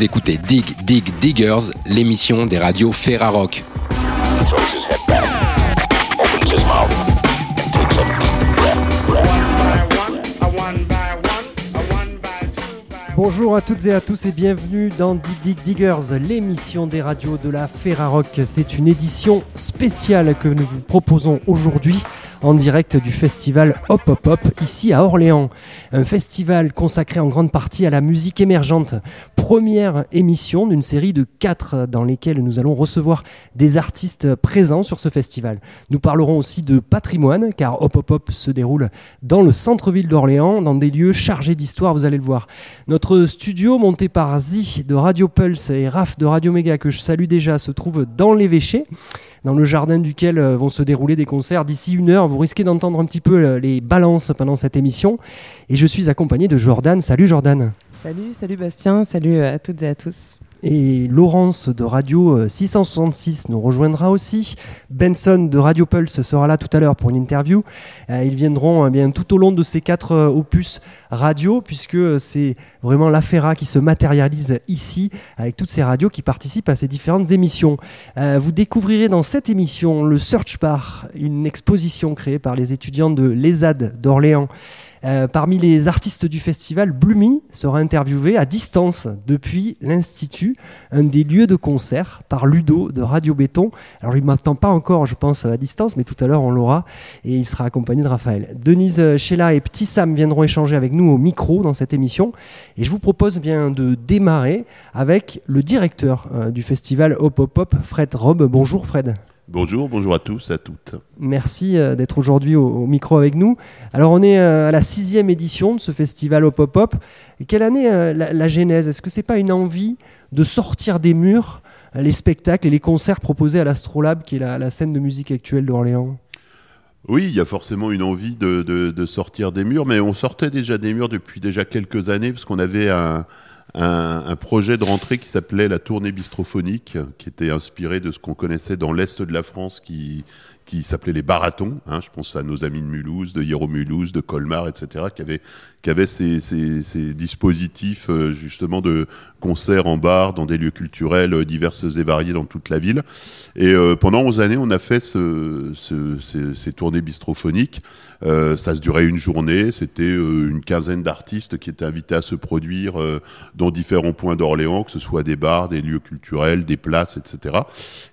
Vous écoutez Dig Dig Diggers, l'émission des radios Ferrarock. Bonjour à toutes et à tous et bienvenue dans Dig Dig Diggers, l'émission des radios de la Ferrarock. C'est une édition spéciale que nous vous proposons aujourd'hui en direct du festival Hop Hop Hop ici à Orléans. Un festival consacré en grande partie à la musique émergente. Première émission d'une série de quatre dans lesquelles nous allons recevoir des artistes présents sur ce festival. Nous parlerons aussi de patrimoine car Hop Hop Hop se déroule dans le centre-ville d'Orléans, dans des lieux chargés d'histoire, vous allez le voir. Notre studio monté par Zi de Radio Pulse et Raph de Radio Méga que je salue déjà se trouve dans l'évêché dans le jardin duquel euh, vont se dérouler des concerts d'ici une heure. Vous risquez d'entendre un petit peu euh, les balances pendant cette émission. Et je suis accompagné de Jordan. Salut Jordan. Salut, salut Bastien, salut à toutes et à tous. Et Laurence de Radio 666 euh, nous rejoindra aussi. Benson de Radio Pulse sera là tout à l'heure pour une interview. Euh, ils viendront eh bien tout au long de ces quatre euh, opus radio, puisque c'est vraiment l'affaire qui se matérialise ici avec toutes ces radios qui participent à ces différentes émissions. vous découvrirez dans cette émission le Search Bar, une exposition créée par les étudiants de l'ESAD d'Orléans. Euh, parmi les artistes du festival, Blumi sera interviewé à distance depuis l'Institut, un des lieux de concert, par Ludo de Radio Béton. Alors il ne m'attend pas encore, je pense, à distance, mais tout à l'heure on l'aura et il sera accompagné de Raphaël. Denise Sheila et Petit Sam viendront échanger avec nous au micro dans cette émission et je vous propose bien de démarrer avec le directeur euh, du festival Hop Hop Hop, Fred Rob. Bonjour Fred. Bonjour, bonjour à tous, à toutes. Merci euh, d'être aujourd'hui au, micro avec nous. Alors on est euh, à la sixième édition de ce festival Hop Hop Hop. quelle année euh, la, genèse? Est-ce que c'est pas une envie de sortir des murs les spectacles et les concerts proposés à l'Astrolabe, qui est la, scène de musique actuelle d'Orléans? Oui, il y a forcément une envie de, de, sortir des murs, mais on sortait déjà des murs depuis déjà quelques années, parce qu'on avait un, un, projet de rentrée qui s'appelait la tournée bistrophonique, qui était inspiré de ce qu'on connaissait dans l'Est de la France, qui, qui s'appelait les Baratons. Hein, je pense à nos amis de Mulhouse, de Hierro-Mulhouse, de Colmar, etc., qui avaient, qui ces, ces, dispositifs euh, justement de concerts en bar, dans des lieux culturels euh, divers et variés dans toute la ville. Et euh, pendant 11 années, on a fait ce, ce, ces, ces, tournées bistrophoniques. Euh, ça se durait une journée. C'était une quinzaine d'artistes qui étaient invités à se produire dans différents points d'Orléans, que ce soit des bars, des lieux culturels, des places, etc.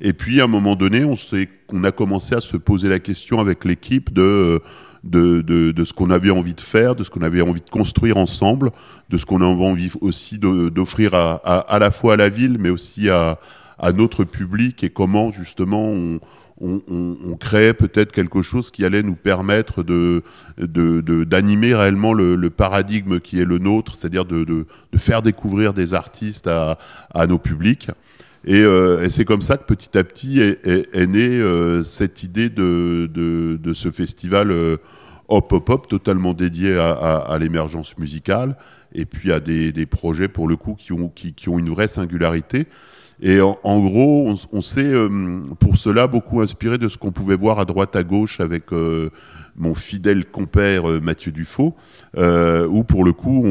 Et puis, à un moment donné, on s'est on a commencé à se poser la question avec l'équipe de, de, de, ce qu'on avait envie de faire, de ce qu'on avait envie de construire ensemble, de ce qu'on avait envie aussi d'offrir à, à, la fois à la ville, mais aussi à, à notre public et comment justement on, on, on, créait peut-être quelque chose qui allait nous permettre de d'animer réellement le, le, paradigme qui est le nôtre, c'est-à-dire de, de, de, faire découvrir des artistes à, à nos publics. Euh, et, c'est comme ça que petit à petit est, est, née euh, cette idée de, de, de, ce festival euh, Hop Hop Hop, totalement dédié à, à, à l'émergence musicale, et puis à des, des, projets pour le coup qui ont, qui, qui ont une vraie singularité. Et en, gros, on, s'est pour cela beaucoup inspiré de ce qu'on pouvait voir à droite à gauche avec mon fidèle compère Mathieu Dufaux, où pour le coup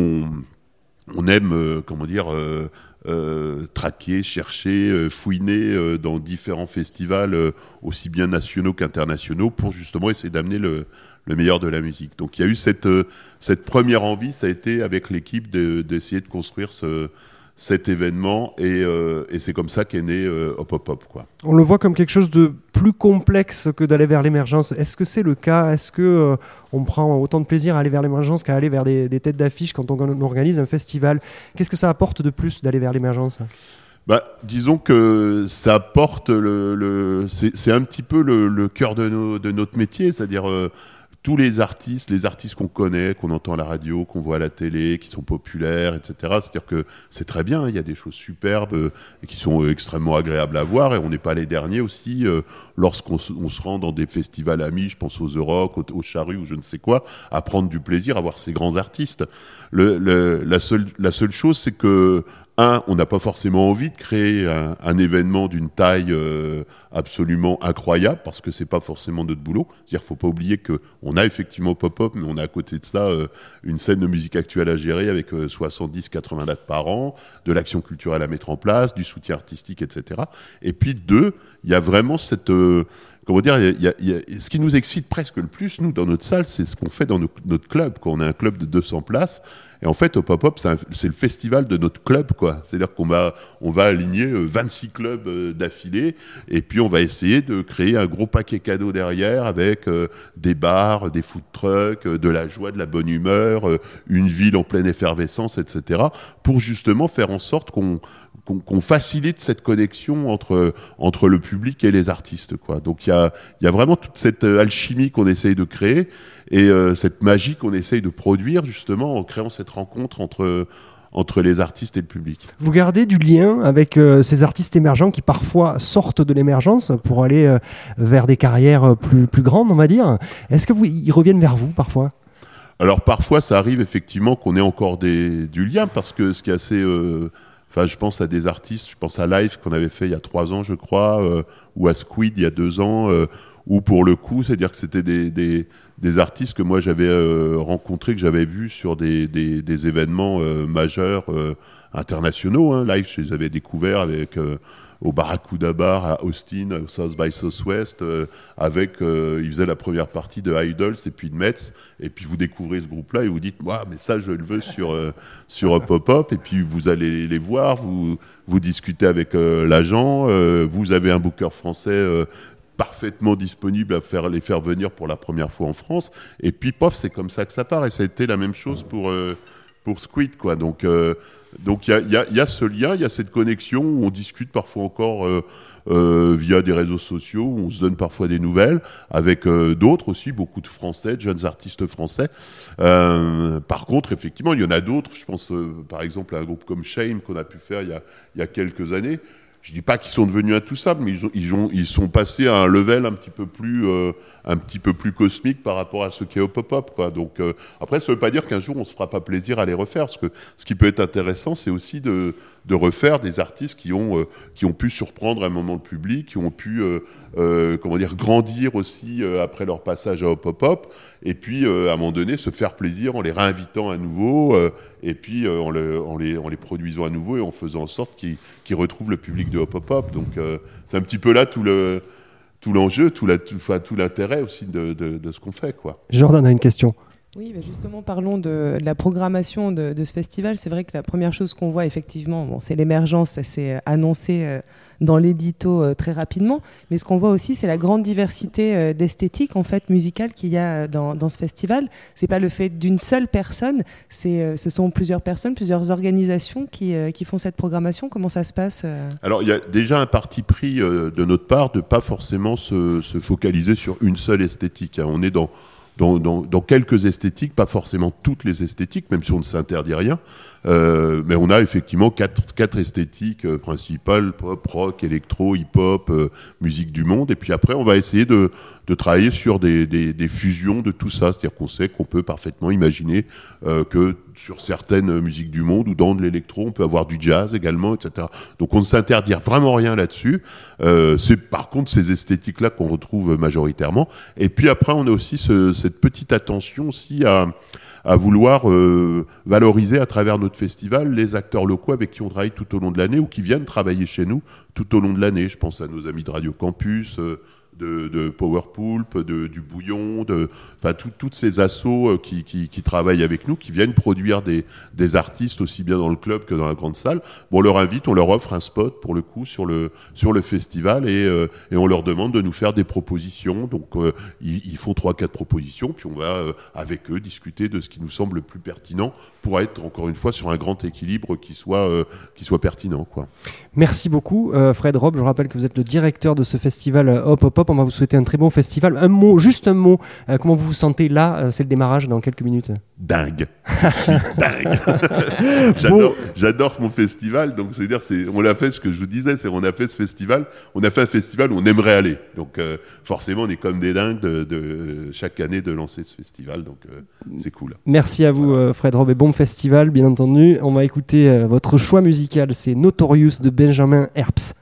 on, aime, comment dire, euh, traquer, chercher, euh, fouiner euh, dans différents festivals, aussi bien nationaux qu'internationaux, pour justement essayer d'amener le, meilleur de la musique. Donc il y a eu cette première envie, ça a été avec l'équipe d'essayer de, construire ce, cet événement et, euh, et c'est comme ça qu'est né euh, Hop Hop Hop. Quoi. On le voit comme quelque chose de plus complexe que d'aller vers l'émergence. Est-ce que c'est le cas? Est-ce que euh, on prend autant de plaisir à aller vers l'émergence qu'à aller vers des, des têtes d'affiche quand on, organise un festival? Qu'est-ce que ça apporte de plus d'aller vers l'émergence? Bah, disons que ça apporte le, le c'est un petit peu le, le cœur de, nos, de notre métier, c'est-à-dire tous les artistes, les artistes qu'on connaît, qu'on entend à la radio, qu'on voit à la télé, qui sont populaires, etc. C'est-à-dire que c'est très bien, il y a des choses superbes euh, et qui sont euh, extrêmement agréables à voir et on n'est pas les derniers aussi euh, lorsqu'on se rend dans des festivals amis, je pense aux Euroc, aux, aux Charrues ou je ne sais quoi, à prendre du plaisir à voir ces grands artistes. La seule chose, c'est que un, on n'a pas forcément envie de créer un, événement d'une taille euh, absolument incroyable parce que c'est pas forcément notre boulot. C'est-à-dire, faut pas oublier que on a effectivement pop-up, mais on a à côté de ça euh, une scène de musique actuelle à gérer avec 70-80 euh, dates par an, de l'action culturelle à mettre en place, du soutien artistique, etc. Et puis deux, il y a vraiment cette comment dire, ce qui nous excite presque le plus, nous, dans notre salle, c'est ce qu'on fait dans notre club. Quand on a un club de 200 places, et en fait, au pop-up, c'est le festival de notre club, quoi. C'est-à-dire qu'on va, on va aligner 26 euh, clubs euh, d'affilée, et puis on va essayer de créer un gros paquet cadeau derrière avec euh, des bars, des food trucks, de la joie, de la bonne humeur, une ville en pleine effervescence, etc. Pour justement faire en sorte qu'on qu'on facilite cette connexion entre, entre le public et les artistes. Quoi. Donc il y a, y a vraiment toute cette alchimie qu'on essaye de créer et euh, cette magie qu'on essaye de produire justement en créant cette rencontre entre entre les artistes et le public. Vous gardez du lien avec euh, ces artistes émergents qui parfois sortent de l'émergence pour aller euh, vers des carrières plus, plus grandes, on va dire. Est-ce que vous, ils reviennent vers vous parfois? Alors parfois, ça arrive effectivement qu'on ait encore des, du lien parce que ce qui est assez Enfin, je pense à des artistes, je pense à Live qu'on avait fait il y a trois ans, je crois, ou à Squid il y a deux ans, où pour le coup, c'est-à-dire que c'était des, des, des, artistes que moi j'avais euh, rencontrés, que j'avais vus sur des, événements euh, majeurs euh, internationaux. Hein. Live, je les avais découverts avec au Barracuda Bar à Austin, au South by Southwest, avec, ils faisaient la première partie de Idols et puis de Metz, et puis vous découvrez ce groupe-là et vous dites, moi, mais ça, je le veux sur, sur Pop-Up, et puis vous allez les voir, vous, vous discutez avec l'agent, vous avez un booker français parfaitement disponible à faire, les faire venir pour la première fois en France. Et puis, pof, c'est comme ça que ça part. Et ça a été la même chose pour, euh, pour Squid. Quoi. Donc, euh, il y, a, y, y, a, ce lien, il y a cette connexion où on discute parfois encore euh, via des réseaux sociaux, où on se donne parfois des nouvelles, avec d'autres aussi, beaucoup de Français, de jeunes artistes français. par contre, effectivement, il y en a d'autres. Je pense par exemple à un groupe comme Shame qu'on a pu faire il y a, il y a quelques années je dis pas qu'ils sont devenus intouchables, mais ils, ont, ils, ont, ils sont passés à un level un petit peu plus, euh, cosmique par rapport à ce qui est au pop-up. Donc euh, après, ça veut pas dire qu'un jour on se fera pas plaisir à les refaire, ce qui peut être intéressant, c'est aussi de, refaire des artistes qui ont, euh, pu surprendre un moment le public, qui ont pu, grandir aussi après leur passage à pop-up, et puis à un moment donné se faire plaisir en les réinvitant à nouveau, et puis en, le, en, les, en les produisant à nouveau et en faisant en sorte qu'ils retrouvent le public de Hop Hop Hop. Donc euh, c'est un petit peu là tout le tout l'enjeu, tout l'intérêt aussi de, de, ce qu'on fait. Quoi. Jordan a une question. Oui, bah, justement, parlons de, la programmation de, ce festival. C'est vrai que la première chose qu'on voit, effectivement, bon, c'est l'émergence, ça s'est euh, annoncé euh, dans l'édito euh, très rapidement. Mais ce qu'on voit aussi, c'est la grande diversité d'esthétique, en fait, musicale qu'il y a dans, ce festival. C'est pas le fait d'une seule personne, c'est, ce sont plusieurs personnes, plusieurs organisations qui, qui, font cette programmation. Comment ça se passe Alors, il y a déjà un parti pris de notre part de pas forcément se, se focaliser sur une seule esthétique. Hein. On est dans dans, dans, dans, quelques esthétiques, pas forcément toutes les esthétiques, même si on ne s'interdit rien. Euh, mais on a effectivement quatre, quatre esthétiques euh, principales pop, rock, électro, hip-hop, euh, musique du monde. Et puis après, on va essayer de, de travailler sur des, des, des, fusions de tout ça. C'est-à-dire qu'on sait qu'on peut parfaitement imaginer euh, que sur certaines musiques du monde ou dans de l'électro, on peut avoir du jazz également, etc. Donc on ne s'interdit vraiment rien là-dessus. C'est par contre ces esthétiques-là qu'on retrouve majoritairement. Et puis après, on a aussi ce, cette petite attention aussi à à vouloir euh, valoriser à travers notre festival les acteurs locaux avec qui on travaille tout au long de l'année ou qui viennent travailler chez nous tout au long de l'année. Je pense à nos amis de Radio Campus, euh, de, de Powerpulp, de, du Bouillon, de, enfin toutes ces assos euh, qui, qui, travaillent avec nous, qui viennent produire des, des, artistes aussi bien dans le club que dans la grande salle. Bon, on leur invite, on leur offre un spot pour le coup sur le sur le festival et, euh, et on leur demande de nous faire des propositions. Donc euh, ils, ils, font trois quatre propositions, puis on va avec eux discuter de ce qui nous semble le plus pertinent pour être encore une fois sur un grand équilibre qui soit qui soit pertinent quoi. Merci beaucoup Fred Rob. Je rappelle que vous êtes le directeur de ce festival Hop Hop Hop On va vous souhaiter un très bon festival. Un mot, juste un mot. Euh, comment vous vous sentez là euh, C'est le démarrage dans quelques minutes. Dingue. Je suis dingue. J'adore, j'adore mon festival. Donc, c'est-à-dire, c'est, on l'a fait, ce que je vous disais, c'est on a fait ce festival. On a fait un festival où on aimerait aller. Donc, euh, forcément, on est comme des dingues de, de chaque année de lancer ce festival. Donc, c'est cool. Merci à vous, Fred Rob, et bon festival, bien entendu. On va écouter votre choix musical. C'est Notorious de Benjamin Herbst.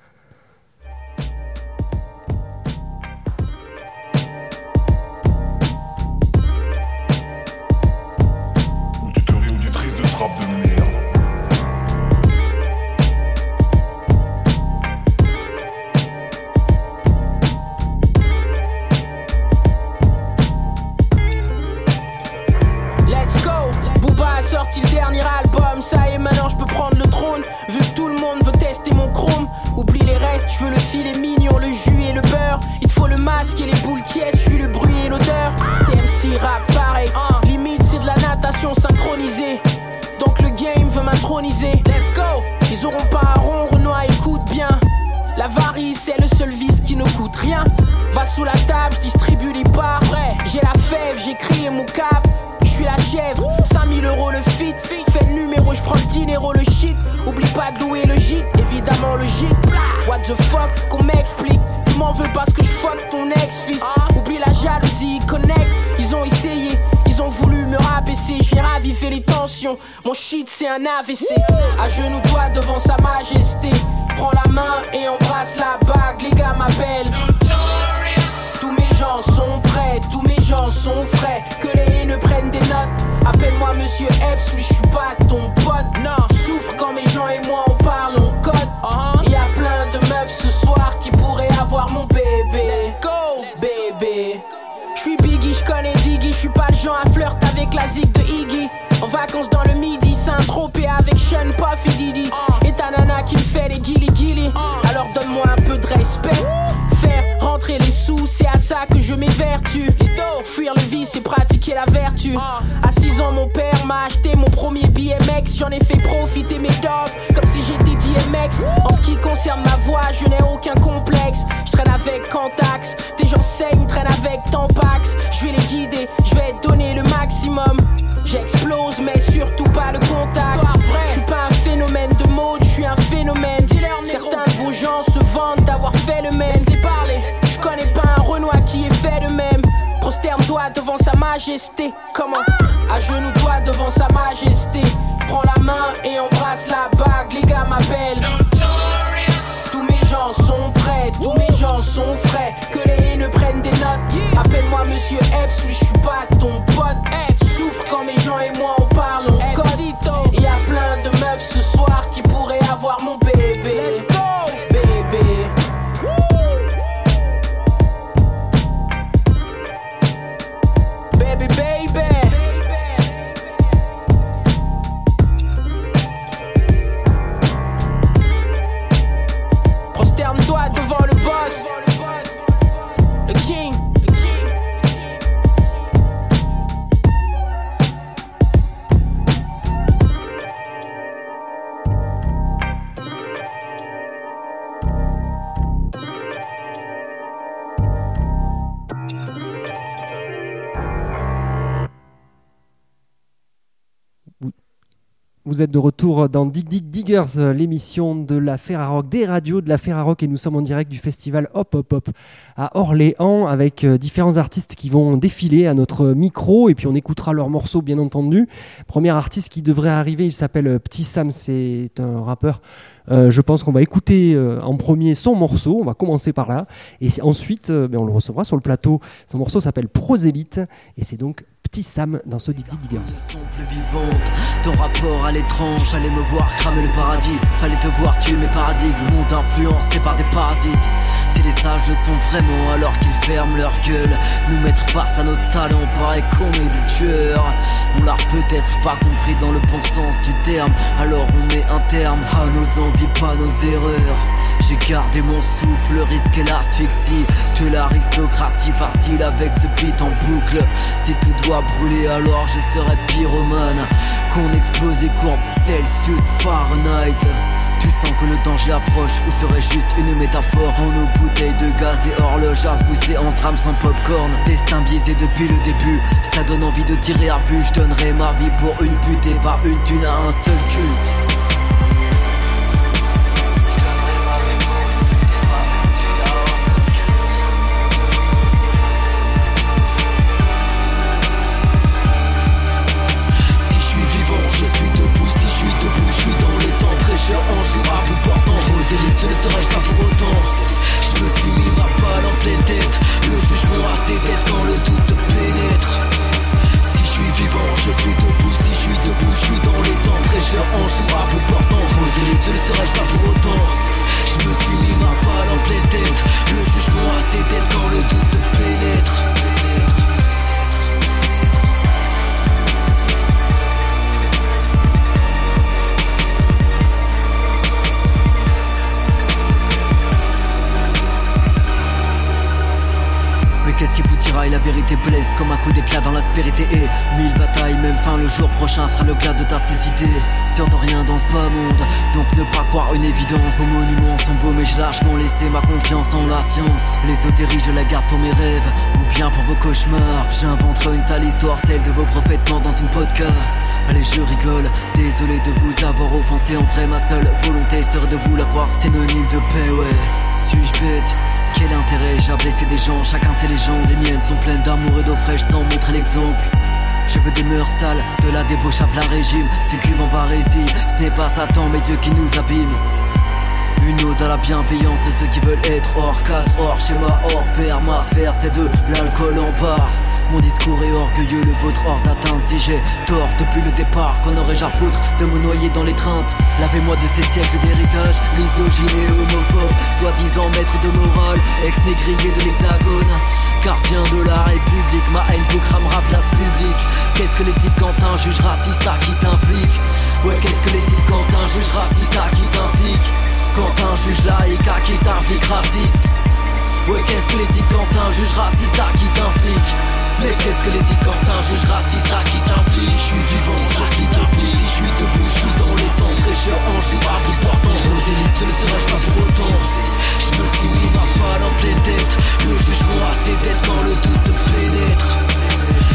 Rap pareil. Limite c'est de la natation synchronisée. Donc le game veut m'introniser. Let's go. Ils auront pas un rond, Renoir écoute bien. L'avarice c'est le seul vice qui ne coûte rien. Va sous la table, je distribue les parts. J'ai la fève, j'ai crié mon cap. Je suis la chèvre, 5000 euros le fit. Fais je prends le dinero, le shit. Oublie pas de louer le gîte, évidemment le gîte. What the fuck, qu'on m'explique. Tu m'en veux parce que je fuck ton ex-fils. Oublie la jalousie, connect. Ils ont essayé, ils ont voulu me rabaisser. Je viens raviver les tensions. Mon shit, c'est un AVC. À genoux, toi devant sa majesté. Prends la main et embrasse la bague. Les gars m'appellent. Gens sont prêts, tous mes gens sont frais. Que les haineux prennent des notes. Appelle-moi Monsieur Epps, oui, je suis pas ton pote. Non, souffre quand mes gens et moi on parle, on code. Il y a plein de meufs ce soir qui pourraient avoir mon bébé. Let's go, bébé. Je suis Biggie, je connais Diggy, je suis pas le genre à flirt avec la zig de Iggy. En vacances dans le midi, Saint-Tropez avec Sean, Puff et Didi. Et ta nana qui me fait les guili guili. Alors donne-moi un peu de respect. Rentrer les sous, c'est à ça que je m'évertue. Dos, fuir le vice et pratiquer la vertu. À 6 ans, mon père m'a acheté mon premier BMX. J'en ai fait profiter mes dogs comme si j'étais DMX. En ce qui concerne ma voix, je n'ai aucun complexe. Je traîne avec Cantax, tes gens saignent, traînent avec Tampax. Je vais les guider, je vais donner le maximum. J'explose, mais surtout pas le contact. Je suis Prosterne-toi devant sa majesté. Comment À genoux toi devant sa majesté. Prends la main et embrasse la bague. Les gars m'appellent. Tous mes gens sont prêts, tous mes gens sont frais. Que les haineux prennent des notes. Appelle-moi Monsieur Epps, oui, je suis pas ton pote. Epps souffre quand mes gens et moi on parle, on code. Il y a plein de meufs ce soir qui pourraient avoir mon Vous êtes de retour dans Dig Dig Diggers, l'émission de la Ferrarock, des radios de la Ferrarock, et nous sommes en direct du festival Hop Hop Hop à Orléans avec euh, différents artistes qui vont défiler à notre micro et puis on écoutera leurs morceaux bien entendu. Premier artiste qui devrait arriver, il s'appelle euh, Petit Sam, c'est un rappeur. Euh, je pense qu'on va écouter en premier son morceau, on va commencer par là, et ensuite ben, on le recevra sur le plateau. Son morceau s'appelle Prosélite, et c'est donc Petit Sam dans ce Dig Dig Diggers. Ton rapport à l'étrange, fallait me voir cramer le paradis. Fallait te voir tuer mes paradigmes. Monde influencé par des parasites. Si les sages le sont vraiment, alors qu'ils ferment leur gueule. Nous mettre face à nos talents, paraît qu'on est des tueurs. On l'a peut-être pas compris dans le bon sens du terme. Alors on met un terme à nos envies, pas nos erreurs. J'ai gardé mon souffle, le risque et l'asphyxie. De l'aristocratie facile avec ce beat en boucle. Si tout doit brûler alors je serai pyromane. Qu'on explose et courbe Celsius Fahrenheit. Tu sens que le danger approche ou serait juste une métaphore. En nos bouteilles de gaz et horloge à vous en drame sans popcorn. Destin biaisé depuis le début. Ça donne envie de tirer à vue. Je donnerai ma vie pour une pute et pas une thune à un seul culte Je me suis mis ma balle en pleine tête. Le jugement a ses têtes quand le doute te pénètre Si je suis vivant, je suis debout Si je suis debout, je suis dans les temps Prêcheur en joue à bout portant Je ne serais-je pas pour autant Je me suis mis ma balle en pleine tête Le jugement a ses têtes quand La vérité blesse comme un coup d'éclat dans l'aspérité Et mille batailles, même fin le jour prochain sera le glas de ta cécité Sûr de rien dans ce bas monde, donc ne pas croire une évidence. Vos monuments sont beaux mais j'ai largement laissé ma confiance en la science. L'ésotérie je la garde pour mes rêves, ou bien pour vos cauchemars. J'inventerai une sale histoire, celle de vos prophètes dans une podcast Allez je rigole, désolé de vous avoir offensé. En vrai ma seule volonté serait de vous la croire. Synonyme de paix ouais. Suis-je bête? Quel intérêt? J'ai blessé des gens, chacun ses légendes. Les miennes sont pleines d'amour et d'eau fraîche sans montrer l'exemple. Je veux des mœurs sales, de la débauche à plein régime. Succube en barésie, ce n'est pas Satan mais Dieu qui nous abîme. Une ode à la bienveillance de ceux qui veulent être hors cadre, hors schéma, hors père, ma sphère, c'est de l'alcool en part. Mon discours est orgueilleux, le vôtre hors d'atteinte. Si j'ai tort depuis le départ, qu'on aurait-je à foutre de me noyer dans l'étreinte? Lavez-moi de ces siècles d'héritage, misogyne et homophobe, soi-disant maître de morale, ex-négrier de l'hexagone. Gardien de la République, ma haine vous cramera place publique. Qu'est-ce que l'éthique quand un juge raciste à qui t'implique Ouais, qu'est-ce que l'éthique quand un juge raciste à qui t'implique Quand un juge laïque à qui t'implique raciste? Ouais, qu'est-ce que l'éthique quand un juge raciste à qui t'implique mais qu'est-ce que les un juge raciste à qui t'inflige je suis vivant, je suis debout. Si je suis debout, je suis dans les temps Prêcheur en joue à bout portant Rosélite, ne serais-je pas pour autant. Je me suis mis ma balle en pleine tête. Le jugement a ses dettes quand le doute te pénètre.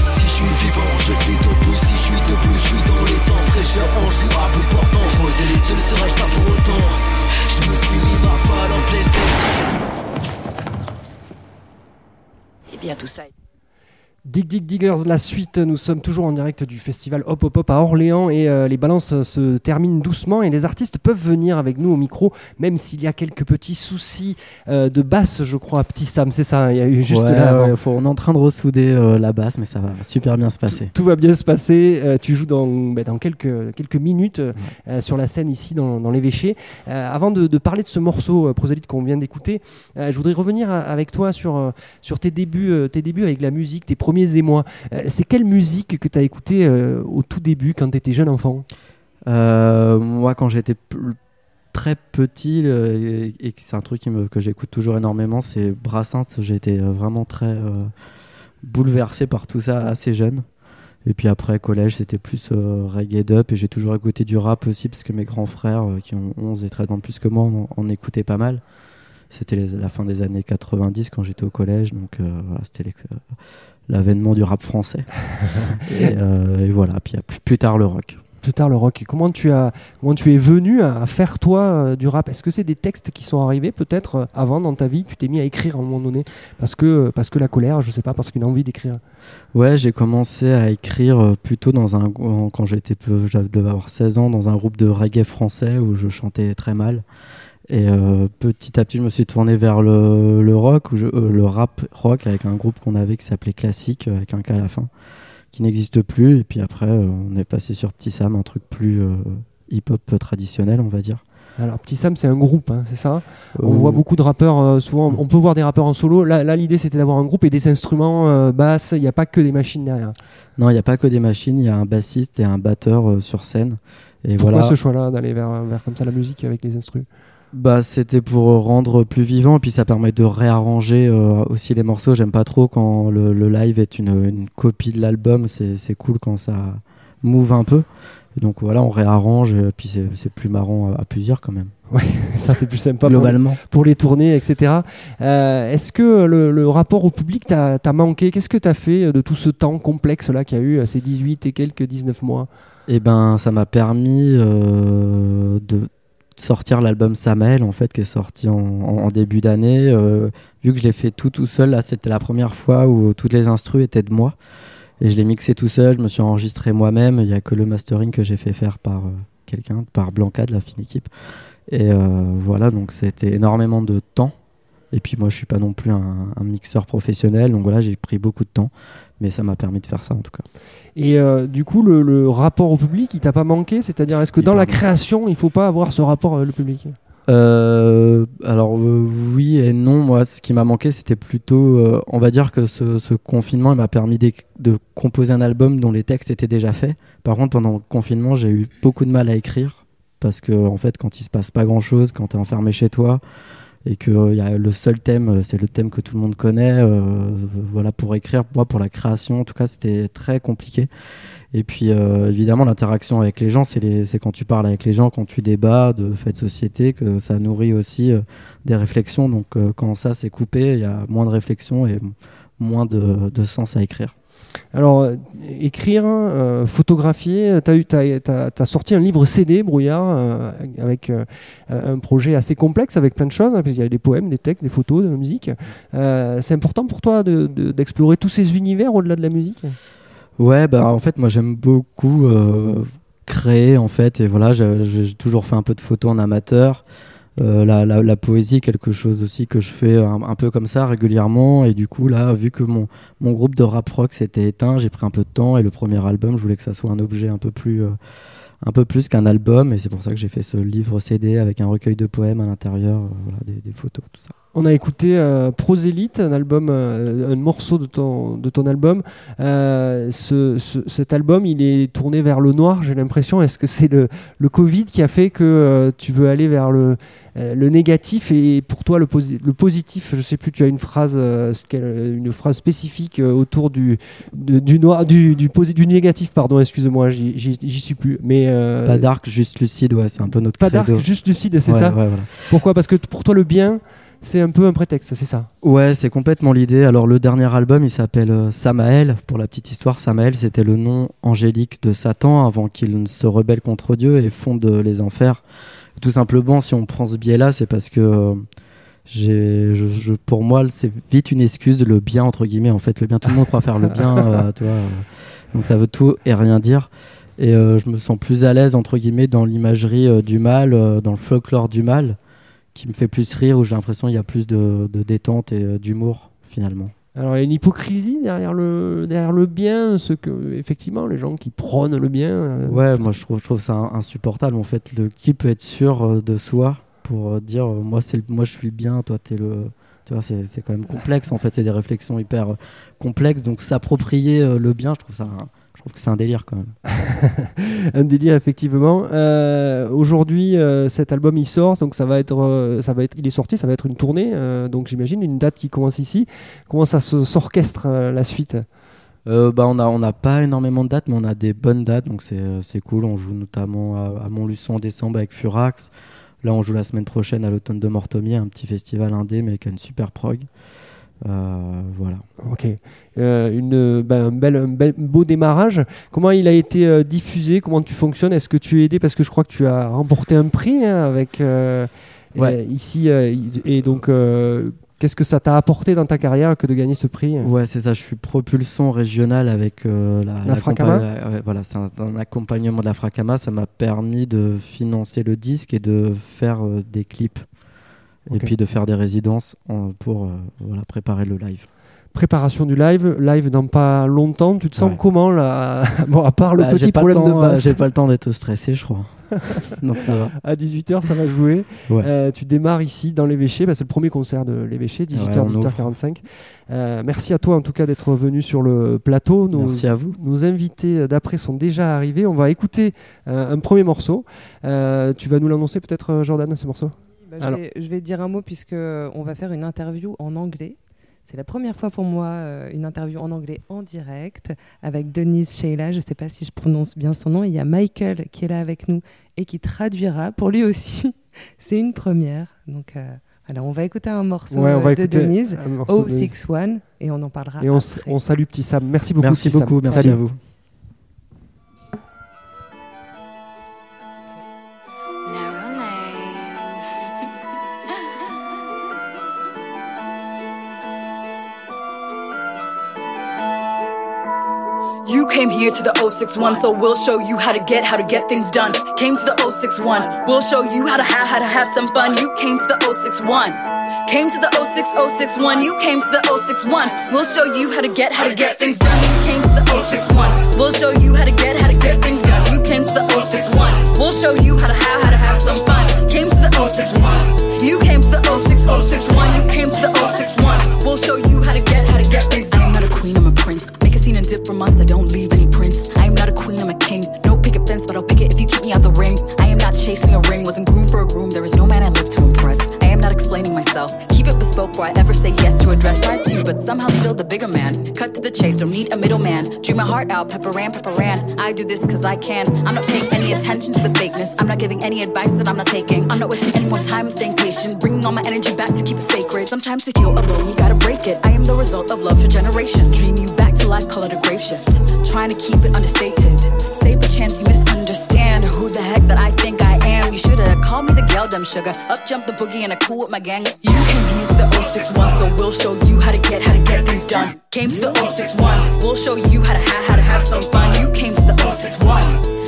Si je suis vivant, je suis debout. Si je suis debout, je suis dans les temps Prêcheur en joue à bout portant Rosélite, ne serais-je pas pour autant. Je me suis mis ma balle en pleine tête. Eh bien tout ça Dig Dig Diggers, la suite, nous sommes toujours en direct du festival Hop Hop Hop à Orléans et euh, les balances se terminent doucement et les artistes peuvent venir avec nous au micro, même s'il y a quelques petits soucis euh, de basse, je crois, Petit Sam, c'est ça, il y a eu juste là. on est en train de ressouder euh, la basse, mais ça va super bien se passer. Tout, va bien se passer, tu joues dans, bah, dans quelques, quelques minutes sur la scène ici dans, dans l'évêché. avant de, parler de ce morceau prosélyte qu'on vient d'écouter, je voudrais revenir avec toi sur, sur tes, débuts, tes débuts avec la musique, tes premiers émois. Euh, c'est quelle musique que tu as écouté euh, au tout début quand tu étais jeune enfant? Euh, Moi, quand j'étais très petit, et, c'est un truc que j'écoute toujours énormément, c'est Brassens. J'ai été vraiment très bouleversé par tout ça assez jeune. Et puis après, collège, c'était plus reggae dub. Et j'ai toujours écouté du rap aussi, parce que mes grands frères, qui ont 11 et 13 ans plus que moi, en, écoutaient pas mal. C'était la fin des années 90 quand j'étais au collège. Donc voilà, c'était l'avènement du rap français. Euh, et, voilà, puis plus, tard le rock. Plus tard le rock. Et comment tu as, comment tu es venu à faire toi euh, du rap? Est-ce que c'est des textes qui sont arrivés peut-être euh, avant dans ta vie? Tu t'es mis à écrire à un moment donné parce que parce que la colère, je sais pas, parce qu'une envie d'écrire? Ouais, j'ai commencé à écrire plutôt dans un quand j'étais j'avais avoir 16 ans dans un groupe de reggae français où je chantais très mal. Et euh, petit à petit, je me suis tourné vers le, le rock, ou euh, le rap rock avec un groupe qu'on avait qui s'appelait Classique, euh, avec un K à la fin, qui n'existe plus. Et puis après, on est passé sur Petit Sam, un truc plus hip-hop traditionnel, on va dire. Alors Petit Sam, c'est un groupe, hein, c'est ça? On voit beaucoup de rappeurs, souvent, on peut voir des rappeurs en solo. Là, là l'idée, c'était d'avoir un groupe et des instruments basses. Il n'y a pas que des machines derrière. Non, il n'y a pas que des machines. Il y a un bassiste et un batteur sur scène. Et Pourquoi ce choix-là d'aller vers, vers comme ça la musique avec les instruments bah, c'était pour rendre plus vivant, et puis ça permet de réarranger euh, aussi les morceaux. J'aime pas trop quand le, live est une, une copie de l'album, c'est cool quand ça move un peu. Et donc voilà, on réarrange, et puis c'est plus marrant à, à plusieurs quand même. Ça, c'est plus sympa Globalement. pour les tournées, etc. Euh, Est-ce que le, le rapport au public t'a manqué? Qu'est-ce que tu as fait de tout ce temps complexe là qu'il y a eu, euh, ces 18 et quelques 19 mois? Et ben, ça m'a permis euh, de sortir l'album Samael, en fait, qui est sorti en début d'année. Euh, vu que je l'ai fait tout tout seul, là, c'était la première fois où toutes les instrus étaient de moi. Et je l'ai mixé tout seul, je me suis enregistré moi-même. Il n'y a que le mastering que j'ai fait faire par euh, quelqu'un, par Blanca de la fine équipe. Et euh, voilà, donc c'était énormément de temps. Et puis moi, je suis pas non plus un, un mixeur professionnel, donc voilà, j'ai pris beaucoup de temps. Mais ça m'a permis de faire ça, en tout cas. Et euh, du coup, le, le rapport au public, il t'a pas manqué? C'est-à-dire, est-ce que Il dans la création, il faut pas avoir ce rapport avec le public? Euh, alors euh, oui et non. Moi, ce qui m'a manqué, c'était plutôt, euh, on va dire que ce, ce confinement il m'a permis de composer un album dont les textes étaient déjà faits. Par contre, pendant le confinement, j'ai eu beaucoup de mal à écrire parce que en fait, quand il se passe pas grand-chose, quand tu es enfermé chez toi et que euh, le seul thème, euh, c'est le thème que tout le monde connaît. euh, voilà, pour écrire, moi, pour la création, en tout cas, c'était très compliqué. Et puis, évidemment, l'interaction avec les gens, c'est quand tu parles avec les gens, quand tu débats de faits de société, que ça nourrit aussi des réflexions. Donc, quand ça c'est coupé, il y a moins de réflexion et moins de sens à écrire. Alors, euh, écrire, euh, photographier, tu as, sorti un livre CD, Brouillard, euh, avec euh, un projet assez complexe, avec plein de choses, hein, parce qu'il y a des poèmes, des textes, des photos, de la musique. Euh, c'est important pour toi de- de- d'explorer tous ces univers au-delà de la musique? Ouais, bah en fait, moi j'aime beaucoup euh, créer en fait, et voilà, j'ai toujours fait un peu de photos en amateur. Euh, la, poésie quelque chose aussi que je fais un, peu comme ça régulièrement, et du coup là, vu que mon, mon groupe de rap rock s'était éteint, j'ai pris un peu de temps, et le premier album, je voulais que ça soit un objet un peu plus, euh, un peu plus qu'un album, et c'est pour ça que j'ai fait ce livre CD avec un recueil de poèmes à l'intérieur, euh, des, photos, tout ça. On a écouté euh, Prosélite, un album, euh, un morceau de ton, de ton album. Euh, ce- ce- cet album, il est tourné vers le noir, j'ai l'impression. Est-ce que c'est le, le Covid qui a fait que tu veux aller vers le, euh, le négatif et pour toi le, posi- le positif Je sais plus, tu as une phrase, euh, qu'elle- une phrase spécifique euh, autour du, de- du noir, du, du, posi- du négatif, pardon, excuse-moi, j'y suis plus. Mais euh, Pas dark, juste lucide, ouais, c'est un peu notre pas dark, juste lucide, c'est Ouais, ça ouais, voilà. Pourquoi? Parce que pour toi, le bien, c'est un peu un prétexte, c'est ça? Ouais, c'est complètement l'idée. Alors le dernier album, il s'appelle euh, Samael. Pour la petite histoire, Samael, c'était le nom angélique de Satan avant qu'il ne se rebelle contre Dieu et fonde euh, les enfers. Tout simplement, si on prend ce biais-là, c'est parce que euh, je, je- pour moi, c'est vite une excuse le bien entre guillemets. En fait, le bien, tout le monde croit faire le bien, euh, tu vois. euh, donc ça veut tout et rien dire. Et euh, je me sens plus à l'aise entre guillemets dans l'imagerie du mal, dans le folklore du mal qui me fait plus rire, où j'ai l'impression qu'il y a plus de, de détente et d'humour finalement. Alors il y a une hypocrisie derrière le, derrière le bien, ce que effectivement les gens qui prônent le bien. euh, Ouais, moi je trouve, je trouve ça in- insupportable en fait. Qui peut être sûr euh, de soi pour euh, dire euh, moi, c'est moi je suis le bien, toi t'es le. Tu vois, c'est quand même complexe en fait, c'est des réflexions hyper complexes. Donc s'approprier le bien, je trouve ça. Un- je trouve que c'est un délire quand même. un délire effectivement. Euh, Aujourd'hui, euh, cet album il sort, donc ça va être, euh, ça va être, il est sorti, ça va être une tournée, euh, donc j'imagine une date qui commence ici. Comment ça se- s'orchestre euh, la suite? Euh, bah, on a on n'a pas énormément de dates, mais on a des bonnes dates, donc c'est euh, c'est cool. On joue notamment à, à Montluçon en décembre avec Furax. Là, on joue la semaine prochaine à l'automne de Mortomier, un petit festival indé, mais qui a une super prog. Euh, voilà. Ok. Euh, une, ben, un, bel, un bel- beau démarrage. Comment il a été euh, diffusé? Comment tu fonctionnes? Est-ce que tu es aidé? Parce que je crois que tu as remporté un prix hein, avec Ouais. ici. et donc, qu'est-ce que ça t'a apporté dans ta carrière que de gagner ce prix? Ouais, c'est ça. Je suis propulsion régional avec euh, la, La Fracama? ouais, voilà, c'est un, un accompagnement de la Fracama. Ça m'a permis de financer le disque et de faire euh, des clips. Et puis de faire des résidences en- pour euh, voilà, préparer le live. Préparation du live, live dans pas longtemps. Tu te sens Ouais. comment là? Bon, à part le Bah, petit le problème de euh, basse. J'ai pas le temps d'être stressé, je crois. Donc ça va. À 18h, ça va jouer. Ouais. Euh, tu démarres ici dans l'évêché. Bah, c'est le premier concert de l'évêché, 18h, Ouais, on 18h45. Euh, merci à toi en tout cas d'être venu sur le plateau. Nos, Merci à vous. Nos invités d'après sont déjà arrivés. On va écouter euh, un premier morceau. Tu vas nous l'annoncer peut-être, Jordan, ce morceau? Bah, je, Alors. vais, je vais dire un mot puisque on va faire une interview en anglais. C'est la première fois pour moi euh, une interview en anglais en direct avec Denise Sheila. Je ne sais pas si je prononce bien son nom. Il y a Michael qui est là avec nous et qui traduira pour lui aussi. C'est une première. Donc euh, voilà, on va écouter un morceau Ouais, on va de écouter Denise, un morceau de Denise. 061, et on en parlera Et on, s- après. on salue Petit Sam. Merci beaucoup. Merci Petit Sam. beaucoup, merci Salut. à vous. Came here to the 061, so we'll show you how to get, how to get things done. Came to the 061, we'll show you how to have, how to have some fun. You came to the 061. Came to the 06061, you came to the 061. We'll show you how to get, how to get things done. You came to the 061. We'll show you how to get, how to get things done. You came to the 061. We'll show you how to have, how to have some fun. Came to the 061. You came to the 06061. You came to the 061. We'll show you how to get, how to get things done. I am not a queen, I'm a prince. Scene in different months, I don't leave any prints. I am not a queen, I'm a king. No picket fence, but I'll pick it if you keep me out the ring. I am not chasing a ring, wasn't groomed for a groom. There is no man I live to impress. Explaining myself. Keep it bespoke before I ever say yes to a dress. Try to, but somehow still the bigger man. Cut to the chase, don't need a middleman. Dream my heart out, pepper ran, pepper ran. I do this cause I can. I'm not paying any attention to the fakeness. I'm not giving any advice that I'm not taking. I'm not wasting any more time, I'm staying patient. Bringing all my energy back to keep it sacred. Sometimes to feel alone, you gotta break it. I am the result of love for generations. Dream you back to life, call it a grave shift. Trying to keep it understated. Save the chance you misunderstand who the heck that I called me the gal, dumb sugar. Up jump the boogie and I cool with my gang. You here to the 061, so we'll show you how to get, how to get things done. Came to the 061, we'll show you how to have, how to have some fun. You came to the 061.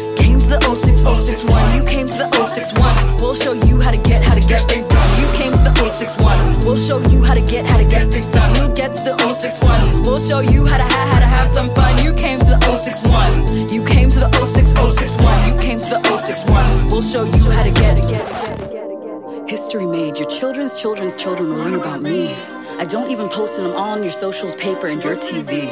The 06061, you came to the 061. We'll show you how to get, how to get things done. You came to the 061, we'll show you how to get, how to get things done. We'll get to the 061, we'll show you how to have, how to have some fun. You came to the 061, you came to the 06061, you came to the 061. We'll show you how to get. History made, your children's children's children will learn about me. I don't even post them all on your socials, paper, and your TV.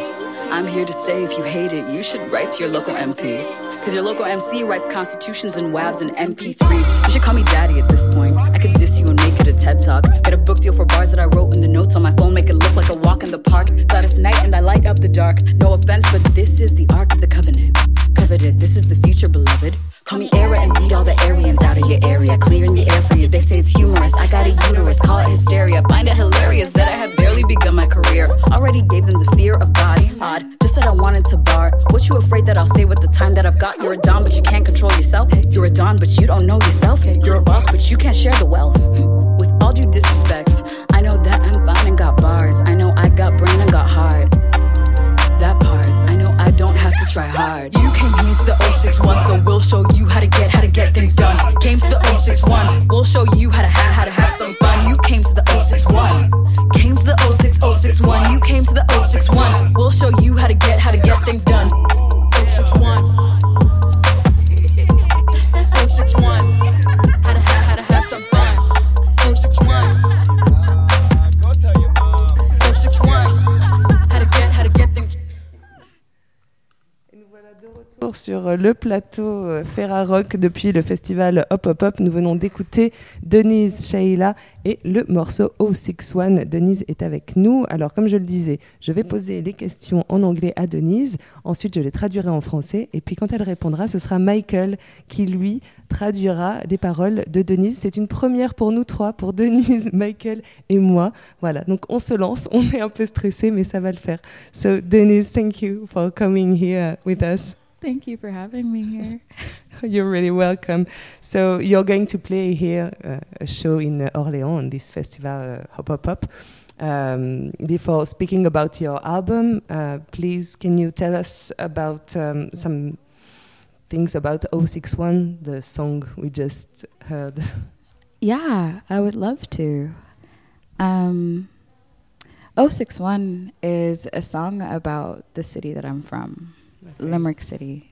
I'm here to stay if you hate it. You should write to your local MP. Cause your local MC writes constitutions and WAVs and MP3s. You should call me daddy at this point. I could diss you and make it a TED talk. Get a book deal for bars that I wrote in the notes on my phone, make it look like a walk in the park. Gladys Knight and I light up the dark. No offense, but this is the Ark of the Covenant. This is the future, beloved. Call me Era and beat all the Aryans out of your area. Clearing the air for you. They say it's humorous. I got a uterus, call it hysteria. Find it hilarious that I have barely begun my career. Already gave them the fear of God. Odd, just said I wanted to bar. What you afraid that I'll say with the time that I've got? You're a Don, but you can't control yourself. You're a Don, but you don't know yourself. You're a boss, but you can't share the wealth. With all due disrespect, I know that I'm fine and got bars. I know I got brain and got heart. Have to try hard. You here to the 061, so we'll show you how to get, how to get things done. Came to the 061, we'll show you how to have, how to have some fun. You came to the 061. Came to the 06061, you came to the 061. We'll show you how to get, how to get things done. 061. 061. Sur euh, le plateau euh, Ferrarock depuis le festival Hop Hop Hop. Nous venons d'écouter Denise Sheila et le morceau 061. Denise est avec nous. Alors, comme je le disais, je vais poser les questions en anglais à Denise. Ensuite, je les traduirai en français. Et puis, quand elle répondra, ce sera Michael qui, lui, traduira les paroles de Denise. C'est une première pour nous trois, pour Denise, Michael et moi. Voilà, donc on se lance. On est un peu stressé, mais ça va le faire. So, Denise, thank you for coming here with us. Thank you for having me here. You're really welcome. So you're going to play here uh, a show in uh, Orléans on this festival uh, Hop Hop Hop. Um, before speaking about your album, uh, please can you tell us about um, some things about 061, the song we just heard? Yeah, I would love to. Um, 061 is a song about the city that I'm from, Limerick City.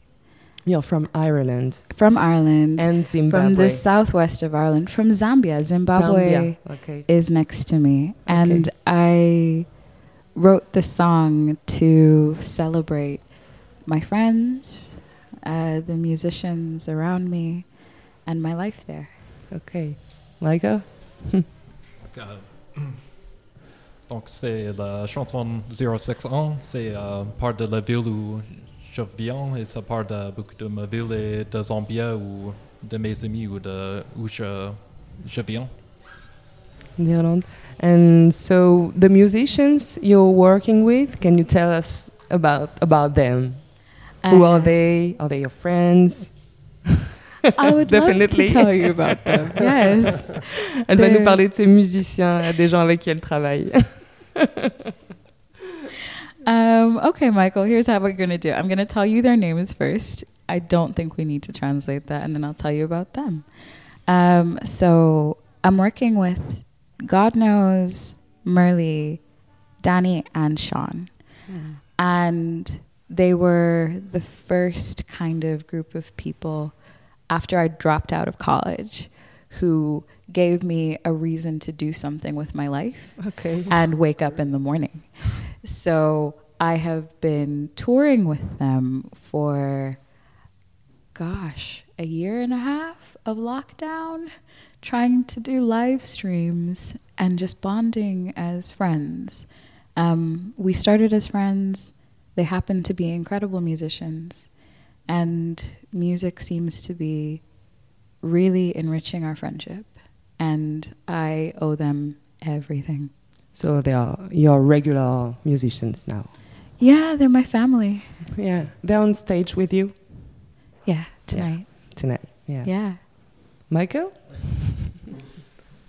You're from Ireland. From Ireland. And Zimbabwe. From the southwest of Ireland. From Zambia. Zimbabwe Zambia, okay. is next to me. And I wrote the song to celebrate my friends, uh, the musicians around me, and my life there. Okay. Michael? Donc c'est la chanson 061, c'est euh, part de la ville où je viens et ça part de beaucoup de ma ville et de Zambia ou de mes amis ou de où je, je viens. d'Irlande. And so the musicians you're working with, can you tell us about about them? Who are Uh, they? Are they your friends? I would Definitely. love to tell you about them. Yes. Elle va nous They're- parler de ses musiciens, des gens avec qui elle travaille. Um, okay, Michael, here's how we're going to do. I'm going to tell you their names first. I don't think we need to translate that, and then I'll tell you about them. Um, so I'm working with God knows Merle, Danny, and Sean. And they were the first kind of group of people after I dropped out of college who gave me a reason to do something with my life Okay. and wake up in the morning. So I have been touring with them for, gosh, a year and a half of lockdown, trying to do live streams and just bonding as friends. Um, we started as friends. They happen to be incredible musicians. And music seems to be really enriching our friendship. And I owe them everything. So they are your regular musicians now. Yeah, they're my family. Yeah, they're on stage with you? Yeah, tonight. tonight. Yeah. Yeah. Michael?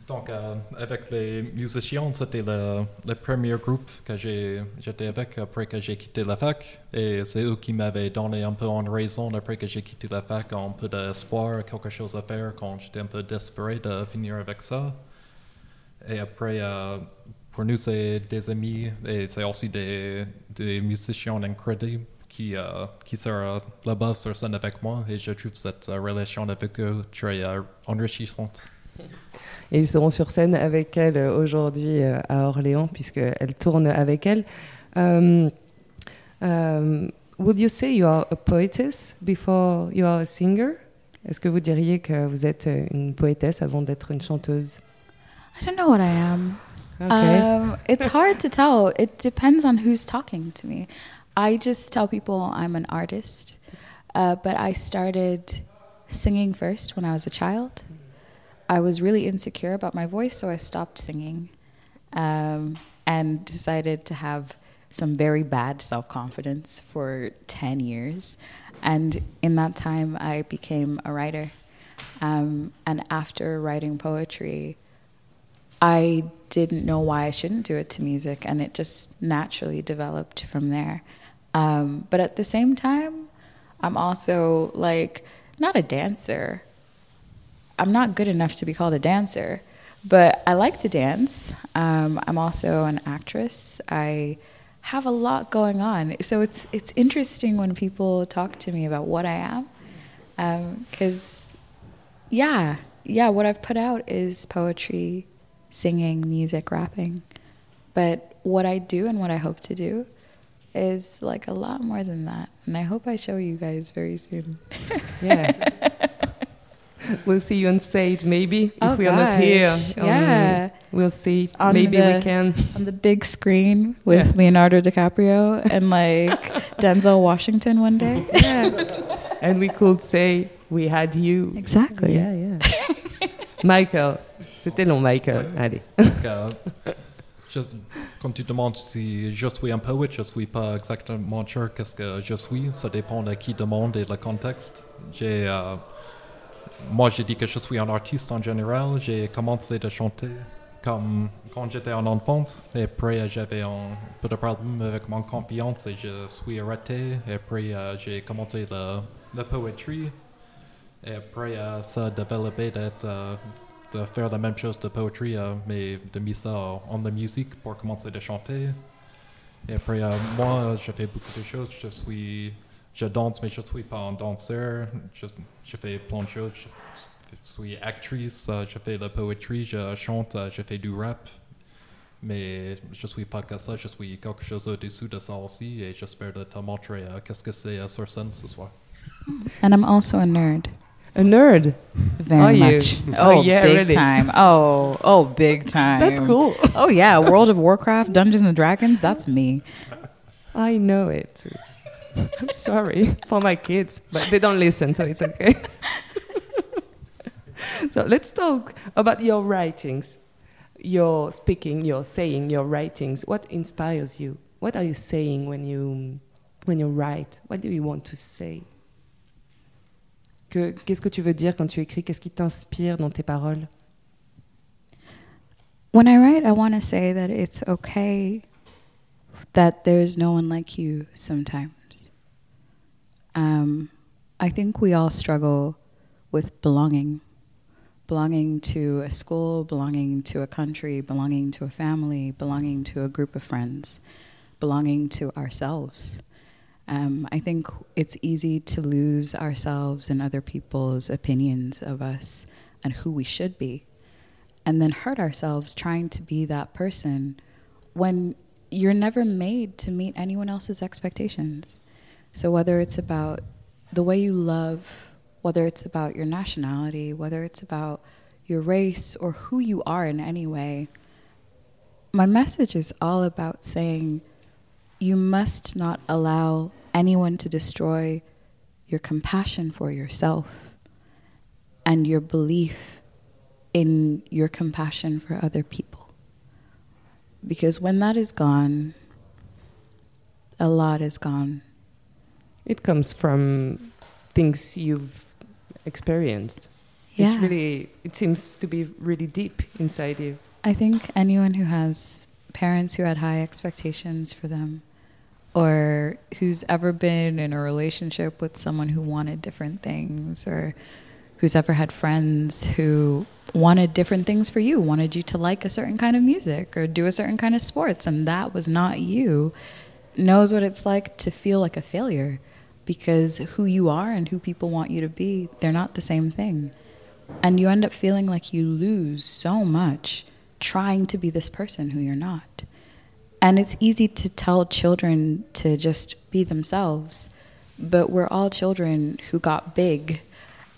Donc euh, avec les musiciens, c'était le, le premier groupe que j'étais avec après que j'ai quitté la fac. Et c'est eux qui m'avaient donné un peu en raison après que j'ai quitté la fac, un peu d'espoir, quelque chose à faire quand j'étais un peu désespéré de finir avec ça. Et après, euh, pour nous, c'est des amis et c'est aussi des, des musiciens incroyables qui, euh, qui sont là-bas sur scène avec moi. Et je trouve cette euh, relation avec eux très euh, enrichissante. Et ils seront sur scène avec elle euh, aujourd'hui à Orléans, puisqu'elle tourne avec elle. Um, um, would you say you are a poetess before you are a singer? Est-ce que vous diriez que vous êtes une poétesse avant d'être une chanteuse? I don't know what I am. Okay. Um, it's hard to tell. It depends on who's talking to me. I just tell people I'm an artist, uh, but I started singing first when I was a child. I was really insecure about my voice, so I stopped singing um, and decided to have some very bad self confidence for 10 years. And in that time, I became a writer. Um, and after writing poetry, I didn't know why I shouldn't do it to music, and it just naturally developed from there. Um, but at the same time, I'm also like not a dancer. I'm not good enough to be called a dancer, but I like to dance. Um, I'm also an actress. I have a lot going on, so it's it's interesting when people talk to me about what I am, because yeah, yeah, what I've put out is poetry, singing, music, rapping. But what I do and what I hope to do is like a lot more than that. And I hope I show you guys very soon. Yeah. we'll see you on stage, maybe. If Oh, we are not here, gosh, um, yeah. we'll see. On maybe the- we can. On the big screen with Yeah. Leonardo DiCaprio and like Denzel Washington one day. Yeah. and we could say we had you. Exactly. Yeah, yeah. Michael. C'était long, Michael. Allez. Donc, euh, je- quand tu demandes si je suis un poète, je suis pas exactement sûr qu'est-ce que je suis. Ça dépend de qui demande et le contexte. J'ai, euh, moi, j'ai dit que je suis un artiste en général. J'ai commencé à chanter comme quand j'étais en enfance. Et après, j'avais un peu de problème avec mon confiance et je suis arrêté. Et après, euh, j'ai commencé la, la poétrie. Et après, euh, ça a développé d'être, euh, de faire la même chose de poétrie, euh, mais de mettre ça en, musique pour commencer à chanter. Et après, euh, moi, je fais beaucoup de choses. Je suis, je danse, mais je suis pas un danseur. Je, fais plein de choses. Je, suis actrice, euh, je fais la poétrie, je chante, je fais du rap. Mais je suis pas que ça, je suis quelque chose au-dessous de ça aussi et j'espère de te montrer qu'est-ce que c'est sur scène ce soir. And I'm also a nerd. A nerd. Very Are you? Oh, Oh, yeah, big really? time. Oh, oh, big time. That's cool. Oh yeah, World of Warcraft, Dungeons and Dragons. That's me. I know it. I'm sorry for my kids, but they don't listen, so it's okay. so let's talk about your writings, your speaking, your saying, your writings. What inspires you? What are you saying when you when you write? What do you want to say? Que- Qu'est-ce que tu veux dire quand tu écris Qu'est-ce qui t'inspire dans tes paroles When I write, I want to say that it's okay that there's no one like you sometimes. Um, I think we all struggle with belonging belonging to a school, belonging to a country, belonging to a family, belonging to a group of friends, belonging to ourselves. Um, I think it's easy to lose ourselves in other people's opinions of us and who we should be, and then hurt ourselves trying to be that person when you're never made to meet anyone else's expectations. So, whether it's about the way you love, whether it's about your nationality, whether it's about your race or who you are in any way, my message is all about saying you must not allow anyone to destroy your compassion for yourself and your belief in your compassion for other people. Because when that is gone, a lot is gone. It comes from things you've experienced. It's Yeah. really, it seems to be really deep inside you. I think anyone who has parents who had high expectations for them, or who's ever been in a relationship with someone who wanted different things, or who's ever had friends who wanted different things for you, wanted you to like a certain kind of music or do a certain kind of sports, and that was not you, knows what it's like to feel like a failure because who you are and who people want you to be, they're not the same thing. And you end up feeling like you lose so much trying to be this person who you're not. And it's easy to tell children to just be themselves, but we're all children who got big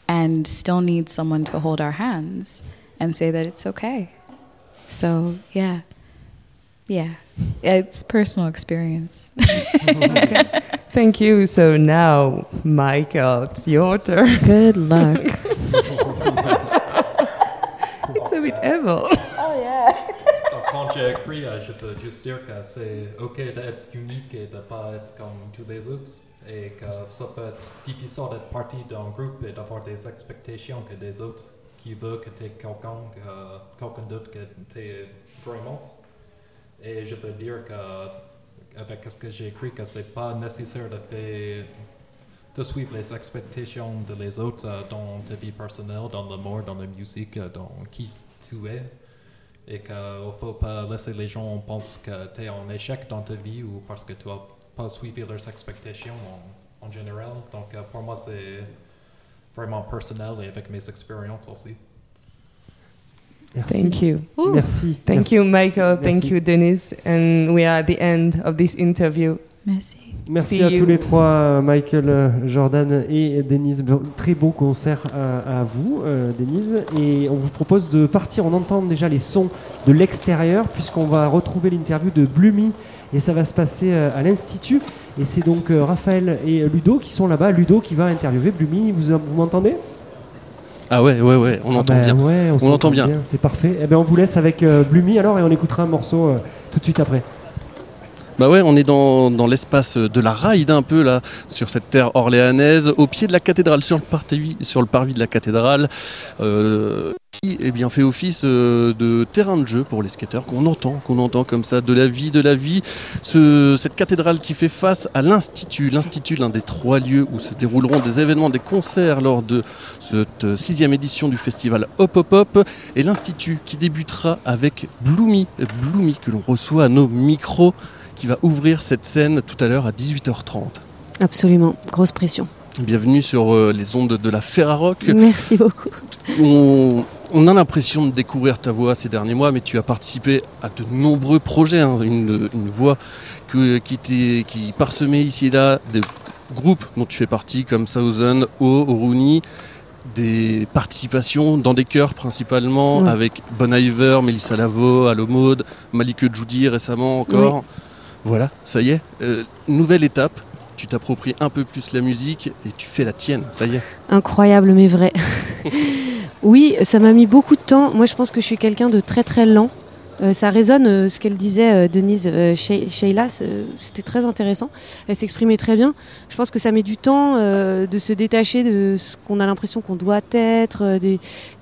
and still need someone to hold our hands and say that it's okay. So, yeah. Yeah. It's personal experience. Okay. Thank you. So now, Michael, it's your turn. Good luck. it's a bit evil. Oh, yeah. Donc, j'ai écrit, euh, je peux juste dire que c'est ok d'être unique et de ne pas être comme tous les autres. Et que ça peut être difficile d'être partie d'un groupe et d'avoir des expectations que des autres qui veulent que tu es quelqu'un que- quelqu'un d'autre que tu es vraiment. Et je veux dire que, avec ce que j'ai écrit, que c'est pas nécessaire de faire suivre les expectations de autres euh, dans ta vie personnelle, dans l'amour, dans la musique, euh, dans qui tu es. Et qu'il ne faut pas laisser les gens penser que tu es en échec dans ta vie ou parce que tu n'as pas suivi leurs expectations en, en général. Donc euh, pour moi, c'est vraiment personnel et avec mes expériences aussi. Merci. Thank you. Merci. Thank Merci. you, Michael. Thank Merci. you, Denise. And we are at the end of this interview. Merci. Merci See à you. tous les trois, euh, Michael, euh, Jordan et Denise. Très beau concert à, à vous, euh, Denise. Et on vous propose de partir. On entend déjà les sons de l'extérieur, puisqu'on va retrouver l'interview de Blumi. Et ça va se passer euh, à l'Institut. Et c'est donc euh, Raphaël et Ludo qui sont là-bas. Ludo qui va interviewer Blumi. Vous, vous m'entendez? Ah ouais, ouais, ouais, on Ah entend bah bien. ouais, on entend bien. C'est parfait. Eh ben, on vous laisse avec euh, Blumi alors et on écoutera un morceau euh, tout de suite après. Bah ouais, on est dans, l'espace de la ride un peu là, sur cette terre orléanaise, au pied de la cathédrale, sur le parvis, de la cathédrale, euh, qui eh bien, fait office euh, de terrain de jeu pour les skateurs, qu'on entend, qu'on entend comme ça, de la vie, de la vie. Ce- cette cathédrale qui fait face à l'Institut, l'Institut, l'un des trois lieux où se dérouleront des événements, des concerts lors de cette euh, sixième édition du festival Hop Hop Hop, et l'Institut qui débutera avec Bloomy, Bloomy que l'on reçoit à nos micros qui va ouvrir cette scène tout à l'heure à 18h30. Absolument, grosse pression. Bienvenue sur euh, les ondes de la Ferrarock. Merci beaucoup. On, on a l'impression de découvrir ta voix ces derniers mois, mais tu as participé à de nombreux projets. hein. Une, une voix que, qui, qui parsemait ici et là des groupes dont tu fais partie, comme Thousand, O, Rooney, des participations dans des chœurs principalement, Ouais. avec Bon Iver, Mélissa Lavo, Allo Maud, Malike Judy récemment encore. Voilà, ça y est, euh, nouvelle étape. Tu t'appropries un peu plus la musique et tu fais la tienne, ça y est. Incroyable mais vrai. oui, ça m'a mis beaucoup de temps. Moi, je pense que je suis quelqu'un de très très lent. Euh, ça résonne euh, ce qu'elle disait, euh, Denise Shei- Sheila, c'était très intéressant. Elle s'exprimait très bien. Je pense que ça met du temps de se détacher de ce qu'on a l'impression qu'on doit être,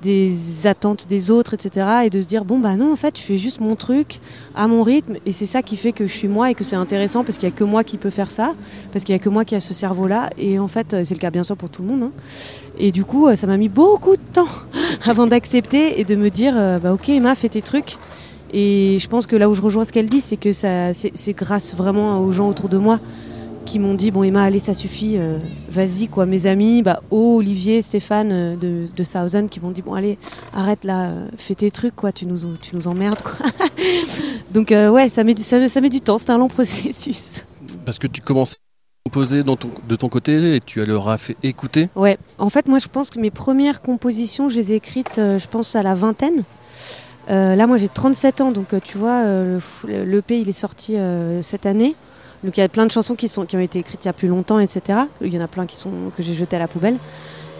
des, attentes des autres, etc. Et de se dire, bon, bah non, en fait, je fais juste mon truc à mon rythme. Et c'est ça qui fait que je suis moi et que c'est intéressant parce qu'il n'y a que moi qui peux faire ça, parce qu'il n'y a que moi qui a ce cerveau-là. Et en fait, c'est le cas bien sûr pour tout le monde. hein. Et du coup, ça m'a mis beaucoup de temps avant d'accepter et de me dire, bah ok Emma, fais tes trucs. Et je pense que là où je rejoins ce qu'elle dit, c'est que ça, c'est grâce vraiment aux gens autour de moi qui m'ont dit, bon Emma, allez, ça suffit, euh, vas-y quoi. Mes amis, bah, oh, Olivier, Stéphane euh, de, de Thousand qui m'ont dit, bon allez, arrête là, euh, fais tes trucs quoi, tu nous, tu nous emmerdes quoi. Donc ouais, ça met, du, ça, ça met du temps, c'est un long processus. Parce que tu commences à composer dans ton- de ton côté et tu leur as fait écouter. Ouais, en fait, moi je pense que mes premières compositions, je les ai écrites, je pense, à la vingtaine. Euh, là, moi j'ai 37 ans, donc euh, tu vois, euh, le- l'EP il est sorti cette année. Donc il y a plein de chansons qui, sont, qui ont été écrites il y a plus longtemps, etc. Il y en a plein qui sont, que j'ai jetées à la poubelle.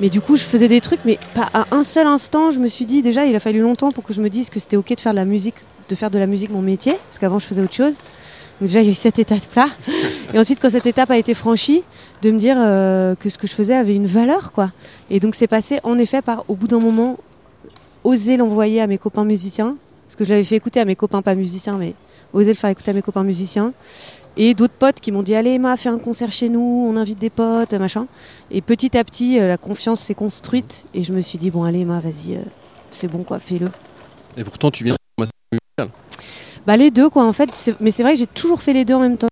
Mais du coup, je faisais des trucs, mais pas à un seul instant, je me suis dit, déjà, il a fallu longtemps pour que je me dise que c'était ok de faire de la musique, de faire de la musique mon métier, parce qu'avant je faisais autre chose. Donc déjà, il y a eu cette étape-là. Et ensuite, quand cette étape a été franchie, de me dire euh, que ce que je faisais avait une valeur, quoi. Et donc, c'est passé, en effet, par, au bout d'un moment, oser l'envoyer à mes copains musiciens, parce que je l'avais fait écouter à mes copains pas musiciens, mais oser le faire écouter à mes copains musiciens. Et d'autres potes qui m'ont dit Allez, Emma, fais un concert chez nous, on invite des potes, machin. Et petit à petit, euh, la confiance s'est construite. Et je me suis dit Bon, allez, Emma, vas-y, euh, c'est bon, quoi, fais-le. Et pourtant, tu viens de. Bah les deux quoi en fait, mais c'est vrai que j'ai toujours fait les deux en même temps.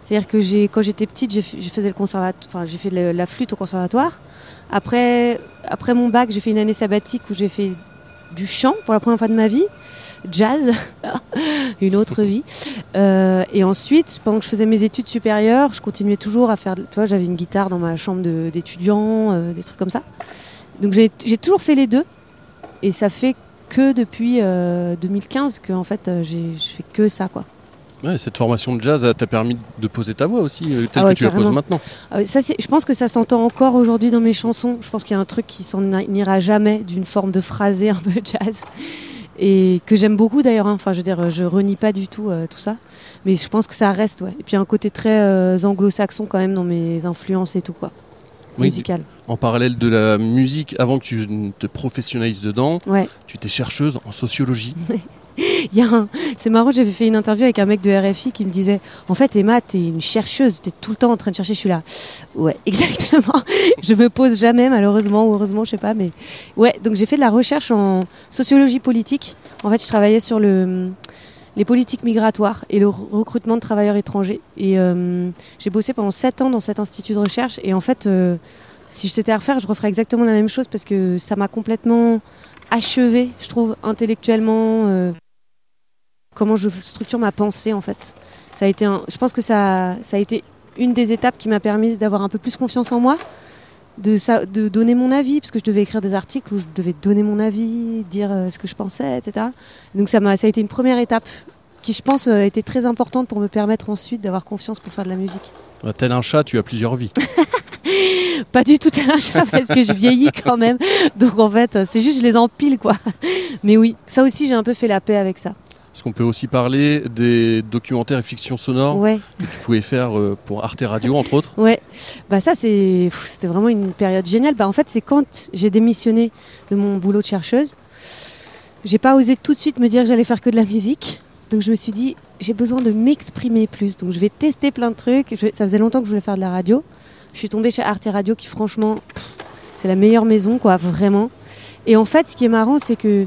C'est-à-dire que j'ai quand j'étais petite, j'ai je faisais le conservatoire, enfin j'ai fait le- la flûte au conservatoire. Après après mon bac, j'ai fait une année sabbatique où j'ai fait du chant pour la première fois de ma vie, jazz, une autre vie. Euh, et ensuite, pendant que je faisais mes études supérieures, je continuais toujours à faire, tu vois, j'avais une guitare dans ma chambre d'étudiant, euh, des trucs comme ça. Donc j'ai toujours fait les deux. Et ça fait que depuis euh, 2015 que en fait euh, je fais que ça quoi. Ouais, cette formation de jazz t'a permis de poser ta voix aussi, euh, telle Ah ouais, que tu la poses maintenant. Ah ça je pense que ça s'entend encore aujourd'hui dans mes chansons. Je pense qu'il y a un truc qui s'en ira jamais d'une forme de phrasé un peu jazz et que j'aime beaucoup d'ailleurs. hein. Enfin je veux dire je renie pas du tout euh, tout ça, mais je pense que ça reste ouais. Et puis un côté très euh, anglo-saxon quand même dans mes influences et tout quoi. Oui, Musical. En parallèle de la musique, avant que tu te professionnalises dedans, Ouais. tu étais chercheuse en sociologie. Il y a un- C'est marrant, j'avais fait une interview avec un mec de RFI qui me disait En fait, Emma, t'es une chercheuse, t'es tout le temps en train de chercher. Je suis là. Ouais, exactement. je me pose jamais, malheureusement, ou heureusement, je sais pas. Mais ouais, donc j'ai fait de la recherche en sociologie politique. En fait, je travaillais sur le, les politiques migratoires et le re- recrutement de travailleurs étrangers. Et euh, j'ai bossé pendant 7 ans dans cet institut de recherche. Et en fait, euh, si je à refaire, je referais exactement la même chose parce que ça m'a complètement achevé, je trouve, intellectuellement. euh, comment je structure ma pensée en fait. Ça a été un, je pense que ça, ça a été une des étapes qui m'a permis d'avoir un peu plus confiance en moi, de, ça, de donner mon avis, parce que je devais écrire des articles où je devais donner mon avis, dire euh, ce que je pensais, etc. Donc ça, m'a, ça a été une première étape qui, je pense, a été très importante pour me permettre ensuite d'avoir confiance pour faire de la musique. Euh, Tel un chat, tu as plusieurs vies. Pas du tout un chat parce que je vieillis quand même. Donc en fait, c'est juste je les empile quoi. Mais oui, ça aussi j'ai un peu fait la paix avec ça. Parce qu'on peut aussi parler des documentaires et fictions sonores Ouais. que tu pouvais faire euh, pour Arte Radio, entre autres. Ouais, bah ça c'est, c'était vraiment une période géniale. Bah en fait c'est quand j'ai démissionné de mon boulot de chercheuse, j'ai pas osé tout de suite me dire que j'allais faire que de la musique. Donc je me suis dit j'ai besoin de m'exprimer plus. Donc je vais tester plein de trucs. Je ça faisait longtemps que je voulais faire de la radio. Je suis tombée chez Arte Radio qui franchement c'est la meilleure maison quoi vraiment. Et en fait ce qui est marrant c'est que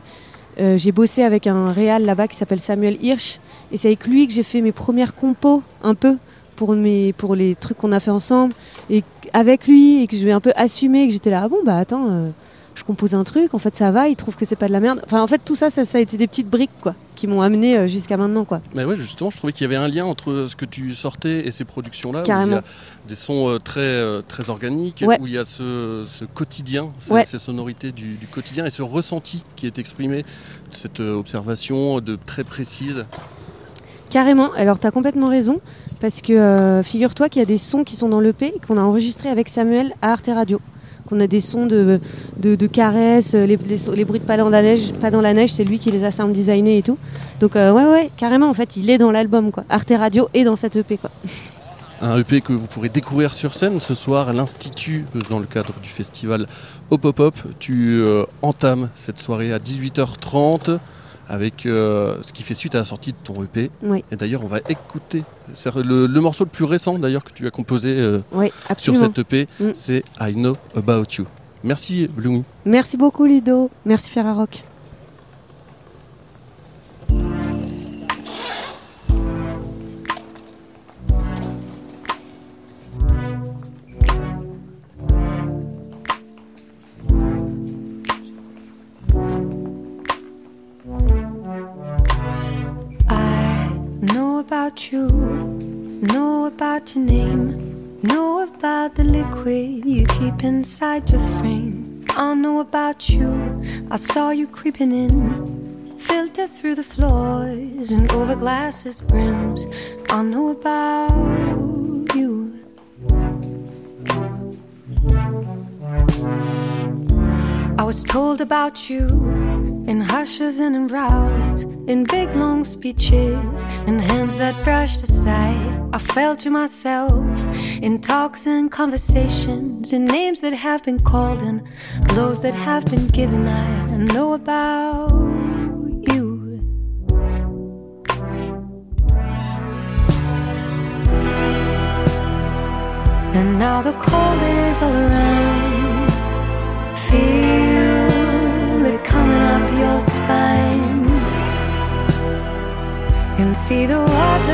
euh, j'ai bossé avec un réal là-bas qui s'appelle Samuel Hirsch. Et c'est avec lui que j'ai fait mes premières compos un peu pour mes pour les trucs qu'on a fait ensemble. Et avec lui et que je vais un peu assumer que j'étais là ah bon bah attends euh, je compose un truc, en fait ça va, ils trouvent que c'est pas de la merde. Enfin en fait tout ça, ça, ça a été des petites briques quoi, qui m'ont amené euh, jusqu'à maintenant quoi. Mais ouais, justement, je trouvais qu'il y avait un lien entre ce que tu sortais et ces productions-là. où Il y Carrément. a des sons euh, très, euh, très organiques, Ouais. où il y a ce, ce quotidien, ces, Ouais. ces sonorités du, du quotidien et ce ressenti qui est exprimé, cette observation de très précise. Carrément, alors tu as complètement raison, parce que euh, figure-toi qu'il y a des sons qui sont dans l'EP qu'on a enregistrés avec Samuel à Arte Radio. Qu'on a des sons de, de, caresses, les, les, les bruits de pas dans la neige, pas dans la neige, c'est lui qui les a sound designés et tout. Donc euh, ouais ouais, carrément en fait, il est dans l'album quoi. Arte Radio est dans cette EP quoi. Un EP que vous pourrez découvrir sur scène ce soir à l'Institut euh, dans le cadre du festival Hop Hop Hop. Tu euh, entames cette soirée à 18h30 avec euh, ce qui fait suite à la sortie de ton EP. Oui. Et d'ailleurs, on va écouter le, le morceau le plus récent d'ailleurs que tu as composé euh, Oui, sur cette EP. Mm. C'est I Know About You. Merci Bloomy. Merci beaucoup Ludo, merci Ferrarock. About you, know about your name, know about the liquid you keep inside your frame. I know about you, I saw you creeping in, filter through the floors and over glasses brims. I know about you. I was told about you in hushes and in rows, in big long speeches, in hands that brushed aside. I felt to myself in talks and conversations, in names that have been called and blows that have been given. I know about see the water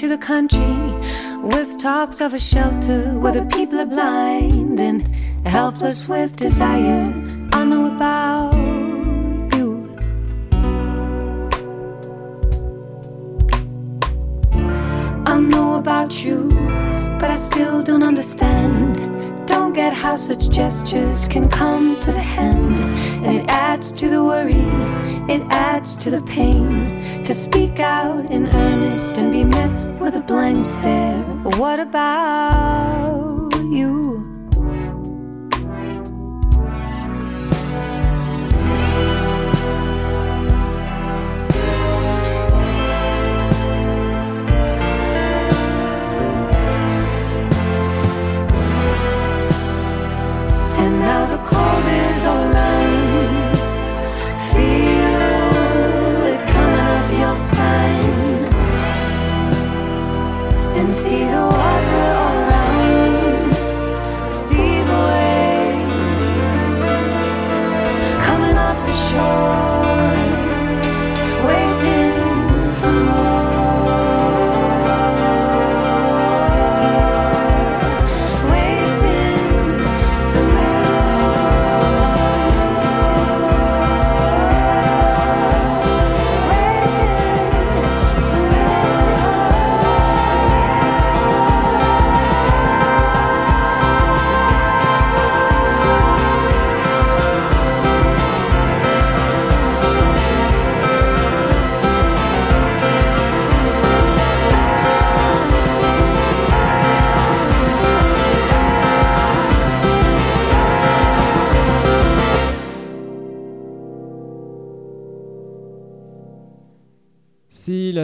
into the country with talks of a shelter where the people are blind and helpless with desire. I know about you. I know about you, but I still don't understand. Don't how such gestures can come to the hand. And it adds to the worry, it adds to the pain. To speak out in earnest and be met with a blank stare. What about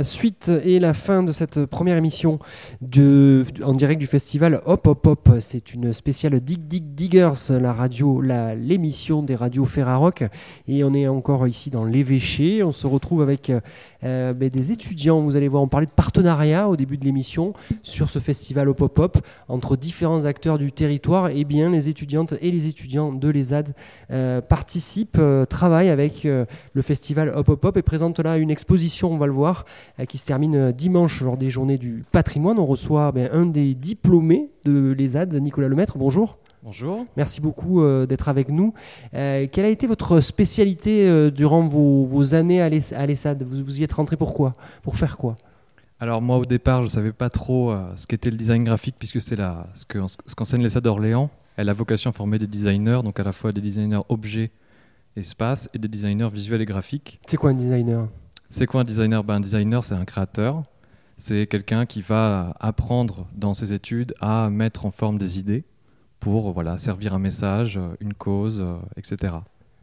la suite et la fin de cette première émission de, en direct du festival Hop Hop Hop. C'est une spéciale Dig Dig Diggers, la radio, la, l'émission des radios Ferrarock. Et on est encore ici dans l'évêché. On se retrouve avec euh, des étudiants. Vous allez voir, on parlait de partenariat au début de l'émission sur ce festival Hop Hop entre différents acteurs du territoire. Et bien, les étudiantes et les étudiants de l'ESAD euh, participent, euh, travaillent avec le festival Hop Hop et présentent là une exposition, on va le voir, qui se termine dimanche lors des journées du patrimoine. On reçoit ben, un des diplômés de l'ESAD, Nicolas Lemaître. Bonjour. Bonjour. Merci beaucoup euh, d'être avec nous. Euh, quelle a été votre spécialité euh, durant vos, vos années à l'ES- à l'ESAD vous, vous y êtes rentré pour quoi? Pour faire quoi? Alors moi au départ je savais pas trop ce qu'était le design graphique puisque c'est ce que- ce qu'enseigne l'ESA d'Orléans. Elle a vocation à former des designers, donc à la fois des designers objets, espace et des designers visuels et graphiques. C'est quoi un designer? C'est quoi un designer? Ben, Un designer c'est un créateur. C'est quelqu'un qui va apprendre dans ses études à mettre en forme des idées pour voilà, servir un message, une cause, euh, etc.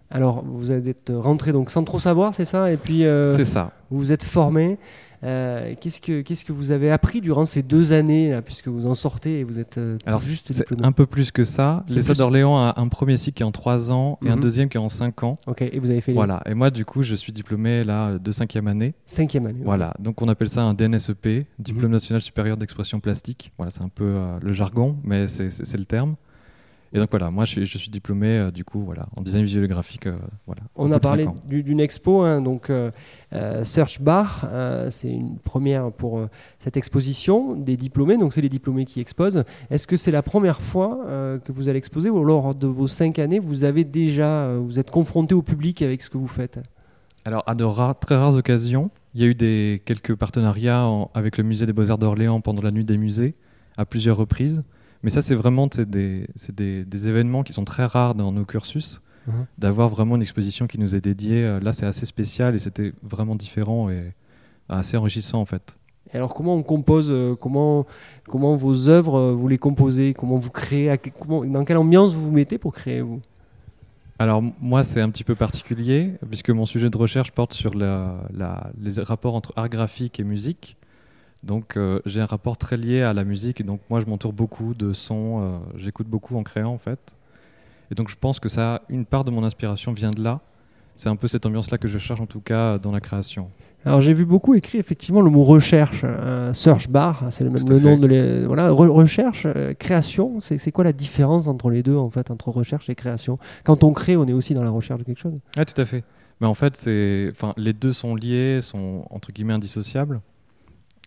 Alors, vous êtes rentré donc sans trop savoir, c'est ça? Et puis, euh, C'est ça. Vous vous êtes formé. Euh, qu'est-ce que qu'est-ce que vous avez appris durant ces deux années là, puisque vous en sortez et vous êtes euh, Alors, juste diplômé un peu plus que ça. L'ESA plus- d'Orléans a un premier cycle qui est en 3 ans et un Mhm. deuxième qui est en 5 ans. Ok, et vous avez fait les- Voilà, et moi, du coup, je suis diplômé là de cinquième année. Cinquième année. Voilà, donc on appelle ça un DNSEP, Diplôme Mhm. national supérieur d'expression plastique. Voilà, c'est un peu euh, le jargon, mais c'est le terme. Et donc voilà, moi je suis, je suis diplômé euh, du coup voilà, en design visuel et graphique. euh, voilà, On a parlé d'une expo, hein, donc euh, euh, Search Bar, c'est une première pour cette exposition des diplômés, donc c'est les diplômés qui exposent. Est-ce que c'est la première fois que vous allez exposer ou lors de vos cinq années, vous avez déjà, vous êtes confronté au public avec ce que vous faites? Alors, à de rares- très rares occasions, il y a eu des, quelques partenariats en- avec le musée des Beaux-Arts d'Orléans pendant la nuit des musées, à plusieurs reprises. Mais ça, c'est vraiment des, c'est des, des événements qui sont très rares dans nos cursus. Mhm. D'avoir vraiment une exposition qui nous est dédiée, euh, là, c'est assez spécial et c'était vraiment différent et assez enrichissant en fait. Et alors comment on compose, euh, comment, comment vos œuvres, euh, vous les composez, comment vous créez, à que- comment- dans quelle ambiance vous vous mettez pour créer vous? Alors moi, c'est un petit peu particulier puisque mon sujet de recherche porte sur la- la- les rapports entre art graphique et musique. Donc euh, j'ai un rapport très lié à la musique et donc moi je m'entoure beaucoup de sons, euh, j'écoute beaucoup en créant en fait. Et donc je pense que ça, une part de mon inspiration vient de là. C'est un peu cette ambiance-là que je cherche en tout cas dans la création. Alors j'ai vu beaucoup écrit effectivement le mot recherche, euh, search bar, c'est le, même le nom de les, voilà re- recherche, euh, création. C'est c'est quoi la différence entre les deux en fait, entre recherche et création? Quand on crée, on est aussi dans la recherche de quelque chose? Ah, tout à fait. Mais en fait, c'est, enfin, les deux sont liés, sont entre guillemets indissociables.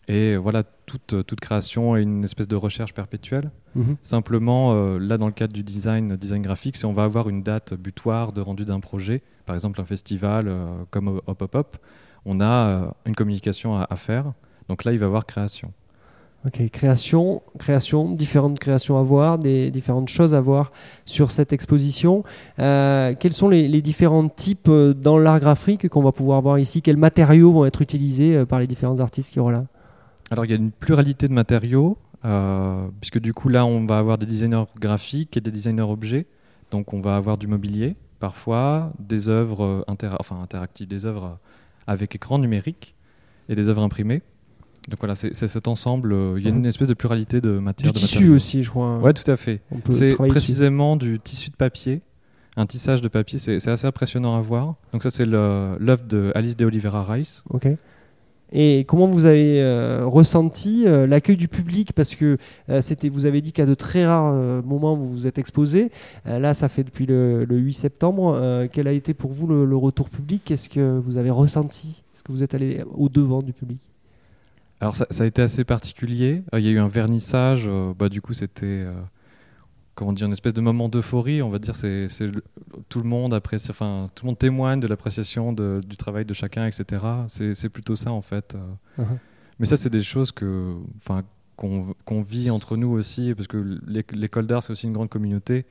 Et voilà, toute, toute création est une espèce de recherche perpétuelle. Mhm. Simplement, euh, là, dans le cadre du design, design graphique, si on va avoir une date butoir de rendu d'un projet, par exemple un festival euh, comme Hop Hop Hop, on a euh, une communication à, à faire. Donc là, il va y avoir création. Ok, création, création, différentes créations à voir, des différentes choses à voir sur cette exposition. Euh, quels sont les, les différents types euh, dans l'art graphique qu'on va pouvoir voir ici? Quels matériaux vont être utilisés euh, par les différents artistes qui auront là? Alors, il y a une pluralité de matériaux, euh, puisque du coup, là, on va avoir des designers graphiques et des designers objets. Donc, on va avoir du mobilier, parfois, des œuvres euh, enfin, interactives, des œuvres euh, avec écran numérique et des œuvres imprimées. Donc voilà, c'est cet ensemble. euh, Il y a une espèce de pluralité de matières. Du de tissu matériaux. aussi, je crois. Ouais, tout à fait. C'est précisément du tissu de papier, un tissage de papier. C'est assez impressionnant à voir. Donc ça, c'est l'œuvre de Alice de Oliveira Rice. Ok. Et comment vous avez euh, ressenti euh, l'accueil du public? Parce que euh, c'était, vous avez dit qu'à de très rares moments vous vous êtes exposé. Là, ça fait depuis le, le 8 septembre. Quel a été pour vous le, retour public? Qu'est-ce que vous avez ressenti? Est-ce que vous êtes allé au devant du public? Alors ça, ça a été assez particulier. Il y a eu un vernissage. bah, du coup, c'était comment dire une espèce de moment d'euphorie. On va dire c'est tout le monde apprécie, enfin tout le monde témoigne de l'appréciation du travail de chacun, etc. C'est plutôt ça en fait. euh. Mhm. Mais ça, c'est des choses que, enfin qu'on vit entre nous aussi, parce que l'é- l'école d'art c'est aussi une grande communauté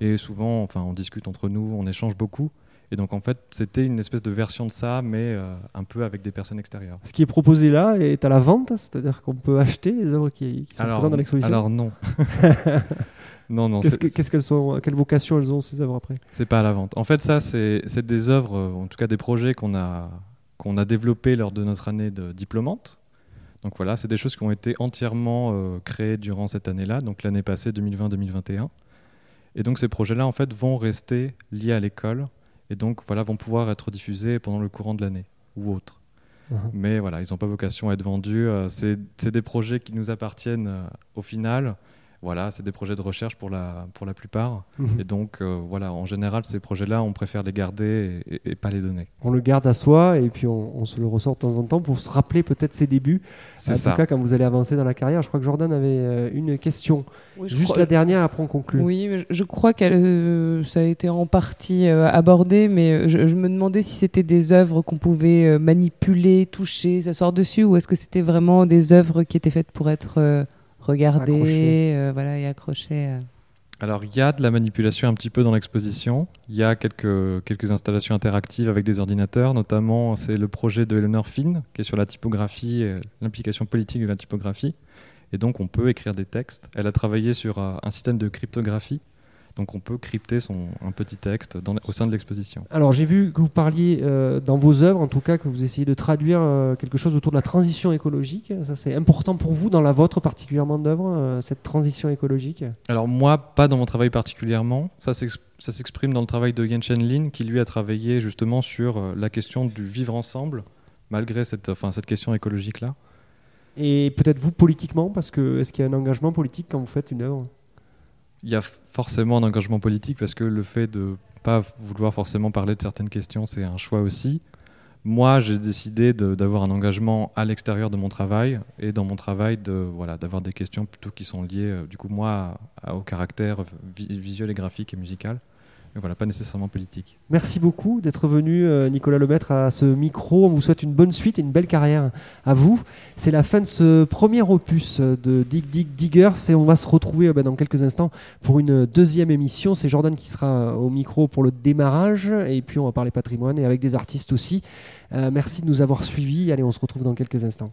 et souvent, enfin on discute entre nous, on échange beaucoup. Et donc en fait, c'était une espèce de version de ça, mais euh, un peu avec des personnes extérieures. Ce qui est proposé là est à la vente, c'est-à-dire qu'on peut acheter les œuvres qui, qui sont Alors, présentes dans l'exposition. alors non. Non, non, Qu'est-ce qu'elles sont Quelle vocation elles ont ces œuvres après? C'est pas à la vente. En fait, ça, c'est des œuvres, euh, en tout cas des projets qu'on a qu'on a développées lors de notre année de diplômante. Donc voilà, c'est des choses qui ont été entièrement euh, créées durant cette année-là, donc l'année passée 2020-2021. Et donc ces projets-là, en fait, vont rester liés à l'école et donc voilà, vont pouvoir être diffusés pendant le courant de l'année ou autre. Mais voilà, ils n'ont pas vocation à être vendus. euh, c'est c'est des projets qui nous appartiennent euh, au final. Voilà, c'est des projets de recherche pour la, pour la plupart. Mhm. Et donc, euh, voilà, en général, ces projets-là, on préfère les garder et, et- et pas les donner. On le garde à soi et puis on, on se le ressort de temps en temps pour se rappeler peut-être ses débuts. C'est en ça. tout cas, quand vous allez avancer dans la carrière, je crois que Jordan avait euh, une question. Oui, Juste crois- la dernière, après on conclut. Oui, mais je- crois que ça a été en partie euh, abordé, mais euh, je, je me demandais si c'était des œuvres qu'on pouvait euh, manipuler, toucher, s'asseoir dessus, ou est-ce que c'était vraiment des œuvres qui étaient faites pour être euh, Accrochées. euh, voilà, et accrochées. euh. Alors, il y a de la manipulation un petit peu dans l'exposition. Il y a quelques, quelques installations interactives avec des ordinateurs, notamment c'est le projet de Eleanor Finn, qui est sur la typographie, et l'implication politique de la typographie. Et donc, on peut écrire des textes. Elle a travaillé sur euh, un système de cryptographie. Donc, on peut crypter son, un petit texte dans- au sein de l'exposition. Alors j'ai vu que vous parliez euh, dans vos œuvres, en tout cas, que vous essayez de traduire euh, quelque chose autour de la transition écologique. Ça c'est important pour vous, dans la vôtre particulièrement d'œuvre, euh, cette transition écologique? Alors moi, pas dans mon travail particulièrement. Ça s'ex- ça s'exprime dans le travail de Yen Lin, qui lui a travaillé justement sur la question du vivre ensemble, malgré cette, enfin, cette question écologique-là. Et peut-être vous politiquement, parce que est-ce qu'il y a un engagement politique quand vous faites une œuvre? Il y a forcément un engagement politique parce que le fait de pas vouloir forcément parler de certaines questions, c'est un choix aussi. Moi, j'ai décidé d'avoir un engagement à l'extérieur de mon travail et dans mon travail de voilà d'avoir des questions plutôt qui sont liées euh, du coup moi au caractère vi- visuel et graphique et musical. Mais voilà, pas nécessairement politique. Merci beaucoup d'être venu, euh, Nicolas Lemaître, à ce micro. On vous souhaite une bonne suite et une belle carrière à vous. C'est la fin de ce premier opus de Dig Dig Diggers et on va se retrouver euh, ben, dans quelques instants pour une deuxième émission. C'est Jordan qui sera euh, au micro pour le démarrage et puis on va parler patrimoine et avec des artistes aussi. Euh, merci de nous avoir suivis. Allez, on se retrouve dans quelques instants.